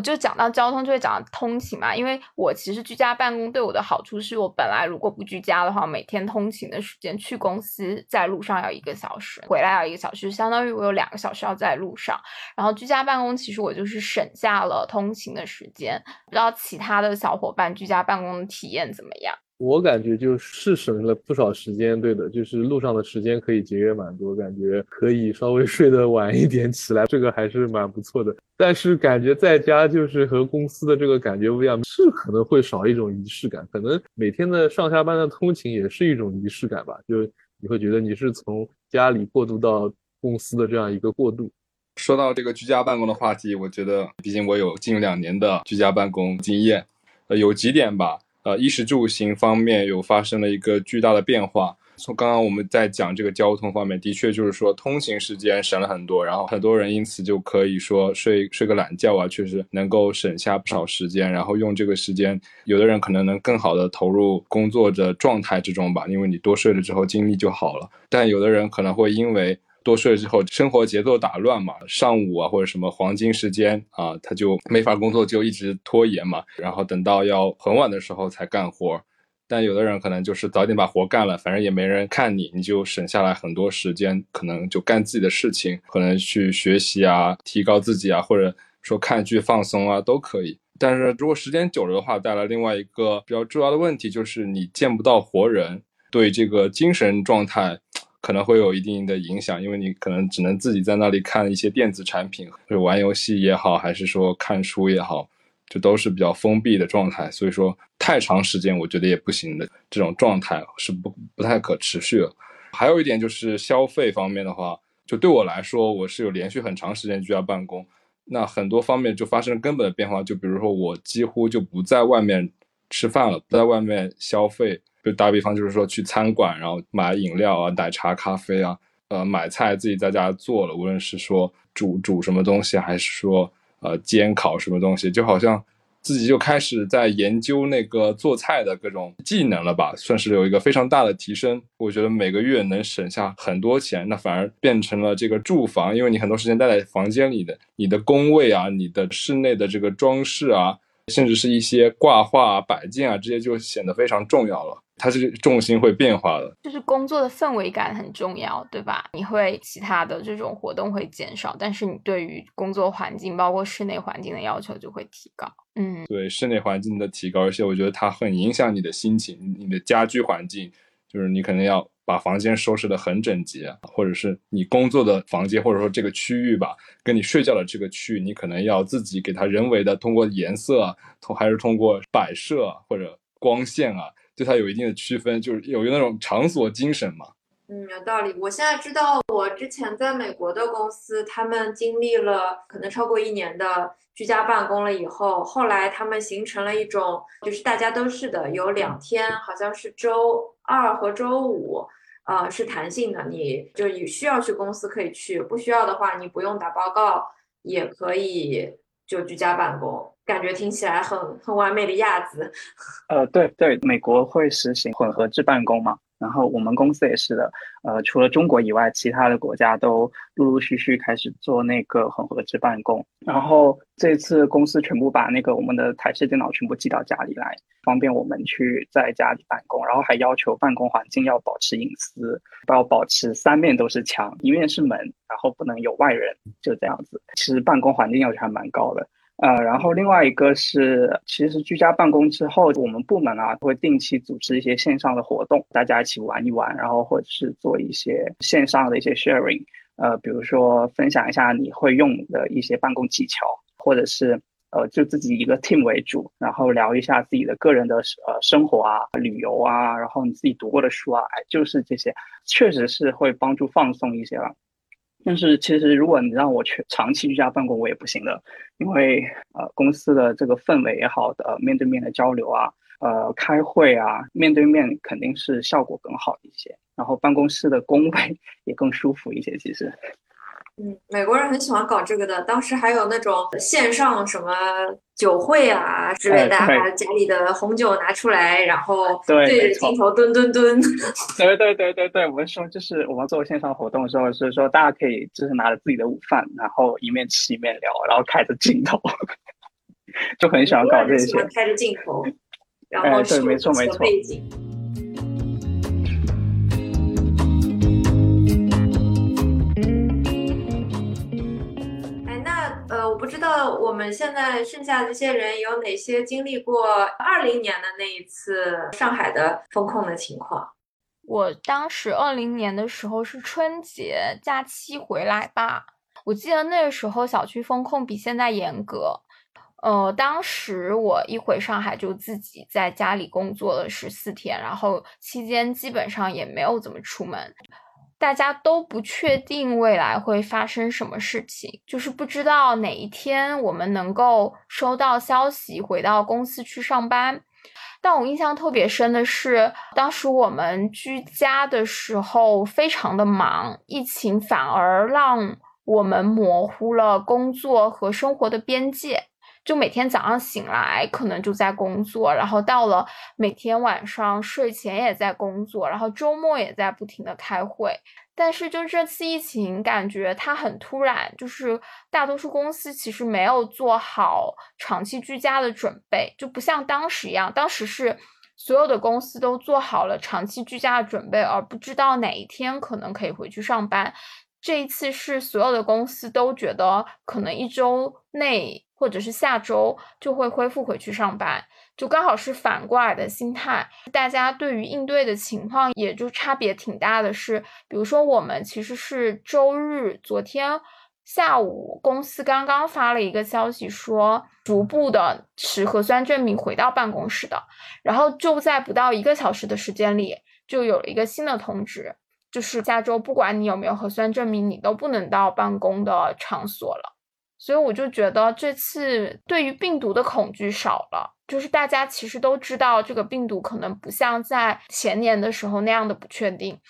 就讲到交通，就会讲到通勤嘛。因为我其实居家办公对我的好处是，我本来如果不居家的话，每天通勤的时间去公司在路上要一个小时，回来要一个小时，相当于我有两个小时要在路上。然后居家办公，其实我就是省下了通勤的时间。不知道其他的小伙伴居家办公的体验怎么样？我感觉就是省了不少时间，对的，就是路上的时间可以节约蛮多，感觉可以稍微 睡得晚一点起来，这个还是蛮不错的。但是感觉在家就是和公司的这个感觉不一样，是可能会少一种仪式感，可能每天的上下班的通勤也是一种仪式感吧，就你会觉得你是从家里过渡到公司的这样一个过渡。说到这个居家办公的话题，我觉得毕竟我有近两年的居家办公经验，呃，有几点吧。呃，衣食住行方面有发生了一个巨大的变化。从刚刚我们在讲这个交通方面，的确就是说通行时间省了很多，然后很多人因此就可以说睡睡个懒觉啊，确实能够省下不少时间，然后用这个时间，有的人可能能更好的投入工作的状态之中吧，因为你多睡了之后精力就好了。但有的人可能会因为多睡之后，生活节奏打乱嘛，上午啊或者什么黄金时间啊，他就没法工作，就一直拖延嘛，然后等到要很晚的时候才干活。但有的人可能就是早点把活干了，反正也没人看你，你就省下来很多时间，可能就干自己的事情，可能去学习啊，提高自己啊，或者说看剧放松啊，都可以。但是如果时间久了的话，带来另外一个比较重要的问题，就是你见不到活人，对这个精神状态。可能会有一定的影响，因为你可能只能自己在那里看一些电子产品，就玩游戏也好，还是说看书也好，就都是比较封闭的状态。所以说，太长时间我觉得也不行的，这种状态是不不太可持续的。还有一点就是消费方面的话，就对我来说，我是有连续很长时间居家办公，那很多方面就发生了根本的变化。就比如说，我几乎就不在外面吃饭了，不在外面消费。就打比方，就是说去餐馆，然后买饮料啊、奶茶、咖啡啊，呃，买菜自己在家做了，无论是说煮煮什么东西，还是说呃煎烤什么东西，就好像。自己就开始在研究那个做菜的各种技能了吧，算是有一个非常大的提升。我觉得每个月能省下很多钱，那反而变成了这个住房，因为你很多时间待在房间里的，你的工位啊，你的室内的这个装饰啊，甚至是一些挂画摆件啊，这些就显得非常重要了。它是重心会变化的，就是工作的氛围感很重要，对吧？你会其他的这种活动会减少，但是你对于工作环境，包括室内环境的要求就会提高。嗯，对，室内环境的提高，而且我觉得它很影响你的心情。你的家居环境，就是你可能要把房间收拾的很整洁，或者是你工作的房间，或者说这个区域吧，跟你睡觉的这个区域，你可能要自己给它人为的通过颜色，通还是通过摆设或者光线啊。对它有一定的区分，就是有那种场所精神嘛。嗯，有道理。我现在知道，我之前在美国的公司，他们经历了可能超过一年的居家办公了以后，后来他们形成了一种，就是大家都是的，有两天，好像是周二和周五，呃，是弹性的，你就你需要去公司可以去，不需要的话，你不用打报告也可以就居家办公。感觉听起来很很完美的样子。呃，对对，美国会实行混合制办公嘛，然后我们公司也是的。呃，除了中国以外，其他的国家都陆陆续续开始做那个混合制办公。然后这次公司全部把那个我们的台式电脑全部寄到家里来，方便我们去在家里办公。然后还要求办公环境要保持隐私，要保持三面都是墙，一面是门，然后不能有外人，就这样子。其实办公环境要求还蛮高的。呃，然后另外一个是，其实居家办公之后，我们部门啊会定期组织一些线上的活动，大家一起玩一玩，然后或者是做一些线上的一些 sharing，呃，比如说分享一下你会用的一些办公技巧，或者是呃就自己一个 team 为主，然后聊一下自己的个人的呃生活啊、旅游啊，然后你自己读过的书啊，哎，就是这些，确实是会帮助放松一些了。但是其实，如果你让我去长期居家办公，我也不行的，因为呃，公司的这个氛围也好的，面对面的交流啊，呃，开会啊，面对面肯定是效果更好一些，然后办公室的工位 也更舒服一些，其实。嗯，美国人很喜欢搞这个的。当时还有那种线上什么酒会啊之类的，把家里的红酒拿出来，然后对着镜头蹲蹲蹲。对对对对对，我们说就是我们做线上活动的时候，是说大家可以就是拿着自己的午饭，然后一面吃一面聊，然后开着镜头，就很喜欢搞这些。开着镜头，然后对，没错没错。背景。不知道我们现在剩下这些人有哪些经历过二零年的那一次上海的封控的情况。我当时二零年的时候是春节假期回来吧，我记得那个时候小区封控比现在严格。呃，当时我一回上海就自己在家里工作了十四天，然后期间基本上也没有怎么出门。大家都不确定未来会发生什么事情，就是不知道哪一天我们能够收到消息回到公司去上班。但我印象特别深的是，当时我们居家的时候非常的忙，疫情反而让我们模糊了工作和生活的边界。就每天早上醒来可能就在工作，然后到了每天晚上睡前也在工作，然后周末也在不停的开会。但是就这次疫情，感觉它很突然，就是大多数公司其实没有做好长期居家的准备，就不像当时一样，当时是所有的公司都做好了长期居家的准备，而不知道哪一天可能可以回去上班。这一次是所有的公司都觉得可能一周内。或者是下周就会恢复回去上班，就刚好是反过来的心态。大家对于应对的情况也就差别挺大的。是，比如说我们其实是周日昨天下午公司刚刚发了一个消息，说逐步的持核酸证明回到办公室的，然后就在不到一个小时的时间里，就有了一个新的通知。就是下周不管你有没有核酸证明，你都不能到办公的场所了。所以我就觉得这次对于病毒的恐惧少了，就是大家其实都知道这个病毒可能不像在前年的时候那样的不确定，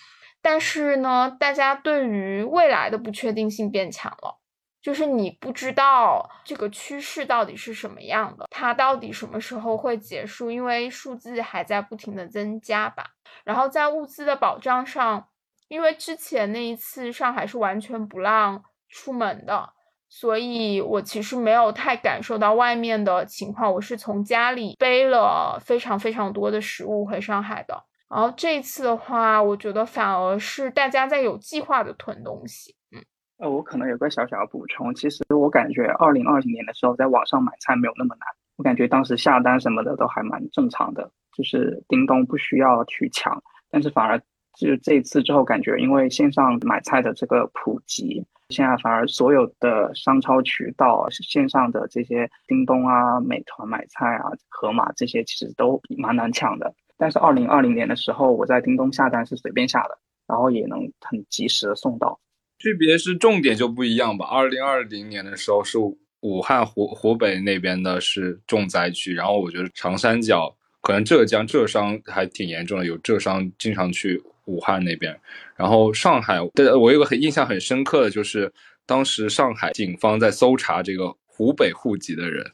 但是呢，大家对于未来的不确定性变强了。就是你不知道这个趋势到底是什么样的，它到底什么时候会结束？因为数字还在不停的增加吧。然后在物资的保障上，因为之前那一次上海是完全不让出门的，所以我其实没有太感受到外面的情况。我是从家里背了非常非常多的食物回上海的。然后这次的话，我觉得反而是大家在有计划的囤东西。嗯呃，我可能有个小小的补充，其实我感觉二零二零年的时候，在网上买菜没有那么难，我感觉当时下单什么的都还蛮正常的，就是叮咚不需要去抢，但是反而就这一次之后，感觉因为线上买菜的这个普及，现在反而所有的商超渠道线上的这些叮咚啊、美团买菜啊、盒马这些其实都蛮难抢的，但是二零二零年的时候，我在叮咚下单是随便下的，然后也能很及时的送到。区别是重点就不一样吧。二零二零年的时候是武汉湖湖北那边的是重灾区，然后我觉得长三角可能浙江浙商还挺严重的，有浙商经常去武汉那边。然后上海，对我有个很印象很深刻的就是当时上海警方在搜查这个湖北户籍的人，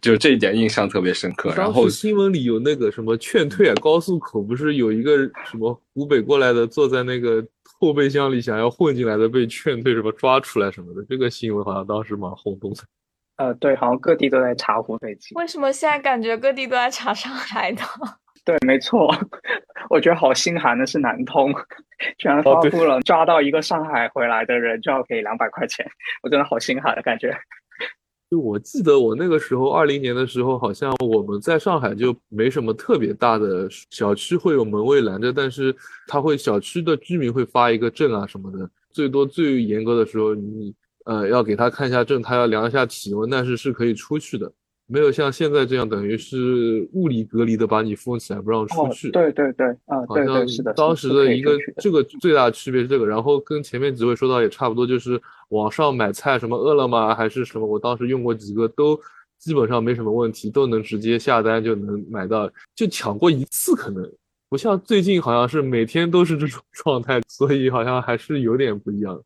就这一点印象特别深刻。然后新闻里有那个什么劝退啊，高速口不是有一个什么湖北过来的坐在那个。后备箱里想要混进来的被劝退，什么抓出来什么的，这个新闻好像当时蛮轰动的。呃，对，好像各地都在查湖北籍。为什么现在感觉各地都在查上海的？对，没错，我觉得好心寒的是南通，居然发布了抓到一个上海回来的人就要给两百块钱，我真的好心寒的感觉。就我记得我那个时候二零年的时候，好像我们在上海就没什么特别大的小区会有门卫拦着，但是他会小区的居民会发一个证啊什么的，最多最严格的时候你呃要给他看一下证，他要量一下体温，但是是可以出去的。没有像现在这样，等于是物理隔离的把你封起来不让出去。对对对，啊，对对是的。当时的一个这个最大的区别是这个，然后跟前面几位说到也差不多，就是网上买菜什么饿了么还是什么，我当时用过几个都基本上没什么问题，都能直接下单就能买到，就抢过一次可能不像最近好像是每天都是这种 状态，所以好像还是有点不一样。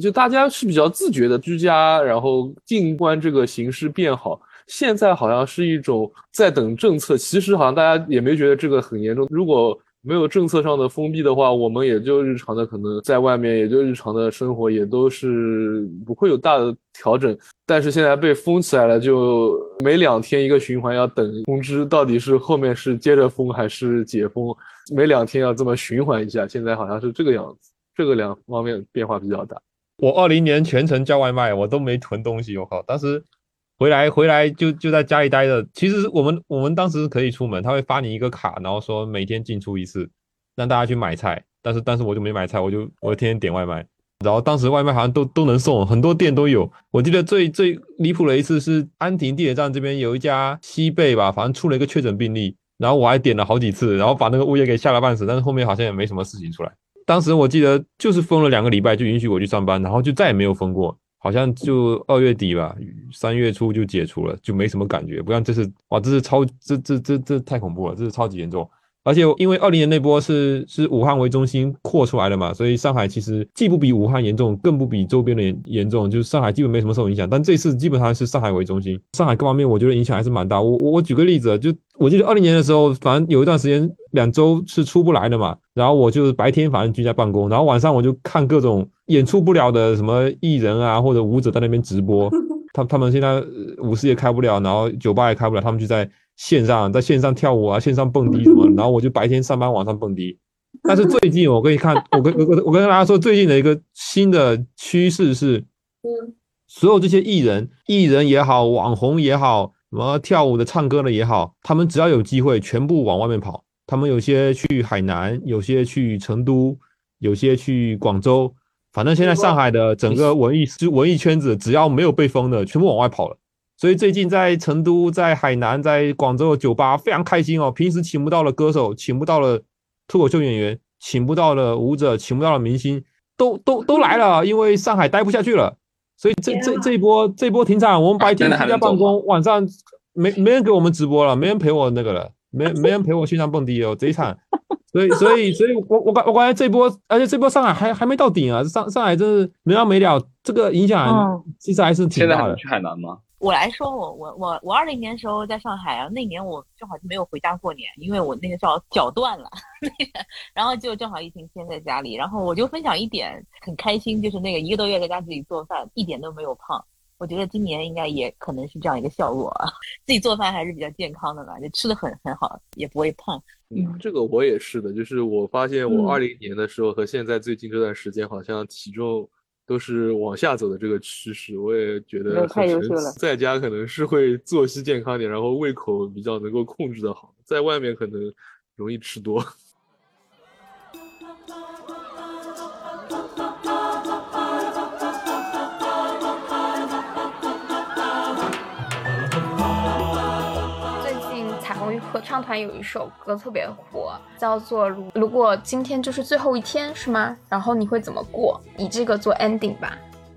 就大家是比较自觉的居家，然后静观这个形势变好。现在好像是一种在等政策，其实好像大家也没觉得这个很严重。如果没有政策上的封闭的话，我们也就日常的可能在外面，也就日常的生活也都是不会有大的调整。但是现在被封起来了，就每两天一个循环，要等通知，到底是后面是接着封还是解封，每两天要这么循环一下。现在好像是这个样子，这个两方面变化比较大。我二零年全程叫外卖，我都没囤东西，我靠，当时。回来回来就就在家里待着。其实我们我们当时可以出门，他会发你一个卡，然后说每天进出一次，让大家去买菜。但是但是我就没买菜，我就我天天点外卖。然后当时外卖好像都都能送，很多店都有。我记得最最离谱的一次是安亭地铁站这边有一家西贝吧，反正出了一个确诊病例，然后我还点了好几次，然后把那个物业给吓了半死。但是后面好像也没什么事情出来。当时我记得就是封了两个礼拜就允许我去上班，然后就再也没有封过。好像就二月底吧，三月初就解除了，就没什么感觉。不像这次，哇，这是超，这这这这太恐怖了，这是超级严重。而且因为二零年那波是是武汉为中心扩出来的嘛，所以上海其实既不比武汉严重，更不比周边的严严重，就是上海基本没什么受影响。但这次基本上是上海为中心，上海各方面我觉得影响还是蛮大。我我举个例子，就我记得二零年的时候，反正有一段时间两周是出不来的嘛，然后我就是白天反正居家办公，然后晚上我就看各种演出不了的什么艺人啊或者舞者在那边直播，他他们现在舞室也开不了，然后酒吧也开不了，他们就在。线上在线上跳舞啊，线上蹦迪什么，然后我就白天上班，晚上蹦迪。但是 最近我跟你看，我跟我我跟大家说，最近的一个新的趋势是，嗯，所有这些艺人，艺人也好，网红也好，什么跳舞的、唱歌的也好，他们只要有机会，全部往外面跑。他们有些去海南，有些去成都，有些去广州，反正现在上海的整个文艺就文艺圈子，只要没有被封的，全部往外跑了。所以最近在成都、在海南、在广州的酒吧非常开心哦。平时请不到的歌手，请不到的脱口秀演员，请不到的舞者，请不到的明星，都都都来了，因为上海待不下去了，所以这这这一波这一波停产，我们白天居家办公，晚上没没人给我们直播了，没人陪我那个了，没没人陪我线上蹦迪哦，贼惨。所以，所以，所以我我感我感觉这波，而且这波上海还还没到顶啊！上上海真是没完没了，这个影响其实还是挺大的。去海南吗？我来说，我我我我二零年时候在上海啊，那年我正好就没有回家过年，因为我那个时候脚断了，然后就正好疫情先在家里，然后我就分享一点很开心，就是那个一个多月在家自己做饭，一点都没有胖。我觉得今年应该也可能是这样一个效果啊，自己做饭还是比较健康的吧，就吃的很很好，也不会胖。嗯，这个我也是的，就是我发现我二零年的时候和现在最近这段时间，好像体重都是往下走的这个趋势。我也觉得太优秀了，在家可能是会作息健康点，然后胃口比较能够控制的好，在外面可能容易吃多。合唱团有一首歌特别火，叫做《如如果今天就是最后一天》，是吗？然后你会怎么过？以这个做 ending 吧，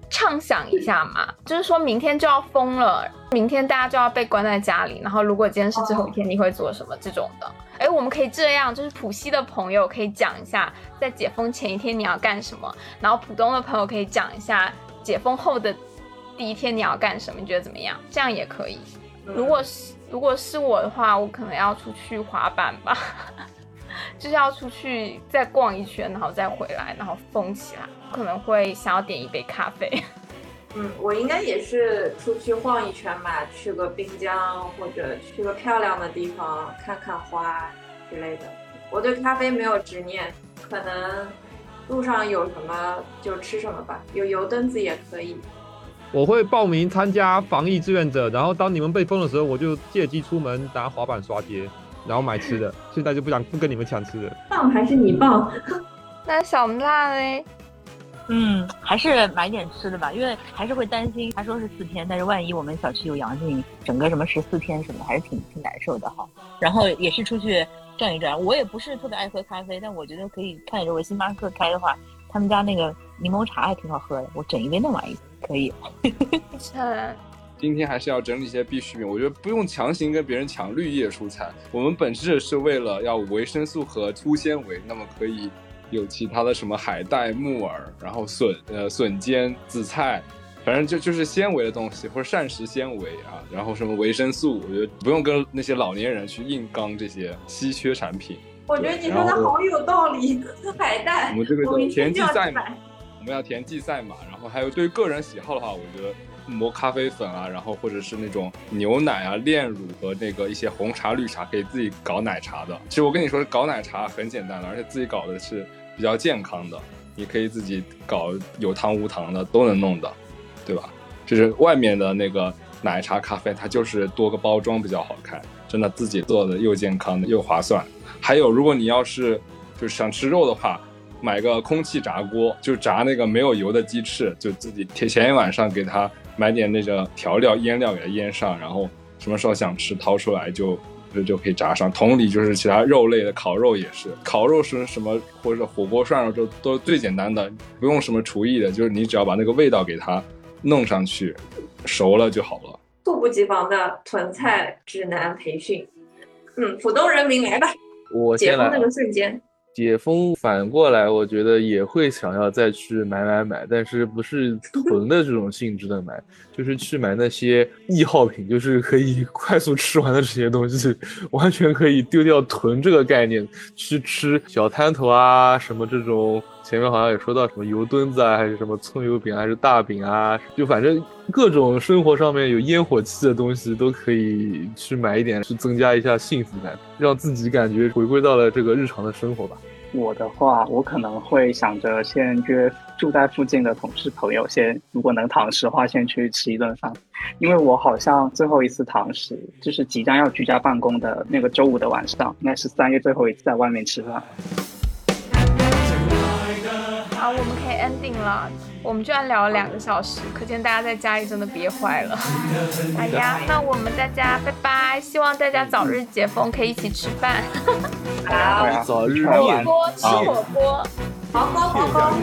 畅想一下嘛，就是说明天就要封了，明天大家就要被关在家里，然后如果今天是最后一天，你会做什么？这种的，哎，我们可以这样，就是浦西的朋友可以讲一下，在解封前一天你要干什么，然后浦东的朋友可以讲一下解封后的第一天你要干什么，你觉得怎么样？这样也可以，如果是。如果是我的话，我可能要出去滑板吧，就是要出去再逛一圈，然后再回来，然后封起来。可能会想要点一杯咖啡。嗯，我应该也是出去晃一圈吧，去个滨江或者去个漂亮的地方看看花之类的。我对咖啡没有执念，可能路上有什么就吃什么吧，有油灯子也可以。我会报名参加防疫志愿者，然后当你们被封的时候，我就借机出门拿滑板刷街，然后买吃的。现在就不想不跟你们抢吃的。棒还是你棒？那小辣嘞？嗯，还是买点吃的吧，因为还是会担心。他说是四天，但是万一我们小区有阳性，整个什么十四天什么，还是挺挺难受的哈。然后也是出去转一转。我也不是特别爱喝咖啡，但我觉得可以看着我星巴克开的话，他们家那个柠檬茶还挺好喝的，我整一杯弄完一。可以，今天还是要整理一些必需品。我觉得不用强行跟别人抢绿叶蔬菜，我们本质是为了要维生素和粗纤维，那么可以有其他的什么海带、木耳，然后笋、呃笋尖、紫菜，反正就就是纤维的东西或者膳食纤维啊，然后什么维生素，我觉得不用跟那些老年人去硬刚这些稀缺产品。我觉得你说的好有道理，海带，我们这个叫田忌赛马，我我们要田忌赛嘛，然后。还有对于个人喜好的话，我觉得磨咖啡粉啊，然后或者是那种牛奶啊、炼乳和那个一些红茶、绿茶，可以自己搞奶茶的。其实我跟你说，搞奶茶很简单的，而且自己搞的是比较健康的。你可以自己搞有糖无糖的都能弄的，对吧？就是外面的那个奶茶、咖啡，它就是多个包装比较好看，真的自己做的又健康又划算。还有，如果你要是就是想吃肉的话。买个空气炸锅，就炸那个没有油的鸡翅，就自己前前一晚上给它买点那个调料腌料给它腌上，然后什么时候想吃掏出来就就就可以炸上。同理，就是其他肉类的烤肉也是，烤肉是什么或者火锅涮肉都都最简单的，不用什么厨艺的，就是你只要把那个味道给它弄上去，熟了就好了。猝不及防的囤菜指南培训，嗯，浦东人民来吧，我解封那个瞬间。解封反过来，我觉得也会想要再去买买买，但是不是囤的这种性质的买，就是去买那些易耗品，就是可以快速吃完的这些东西，完全可以丢掉囤这个概念，去吃小摊头啊，什么这种。前面好像也说到什么油墩子啊，还是什么葱油饼，还是大饼啊，就反正各种生活上面有烟火气的东西都可以去买一点，去增加一下幸福感，让自己感觉回归到了这个日常的生活吧。我的话，我可能会想着先约住在附近的同事朋友，先如果能堂食的话，先去吃一顿饭，因为我好像最后一次堂食就是即将要居家办公的那个周五的晚上，应该是三月最后一次在外面吃饭。好，我们可以 ending 了。我们居然聊了两个小时，可见大家在家里真的憋坏了。哎呀，那我们大家拜拜，希望大家早日解封，可以一起吃饭。好，早日吃完面锅吃火锅。好，好，好，好。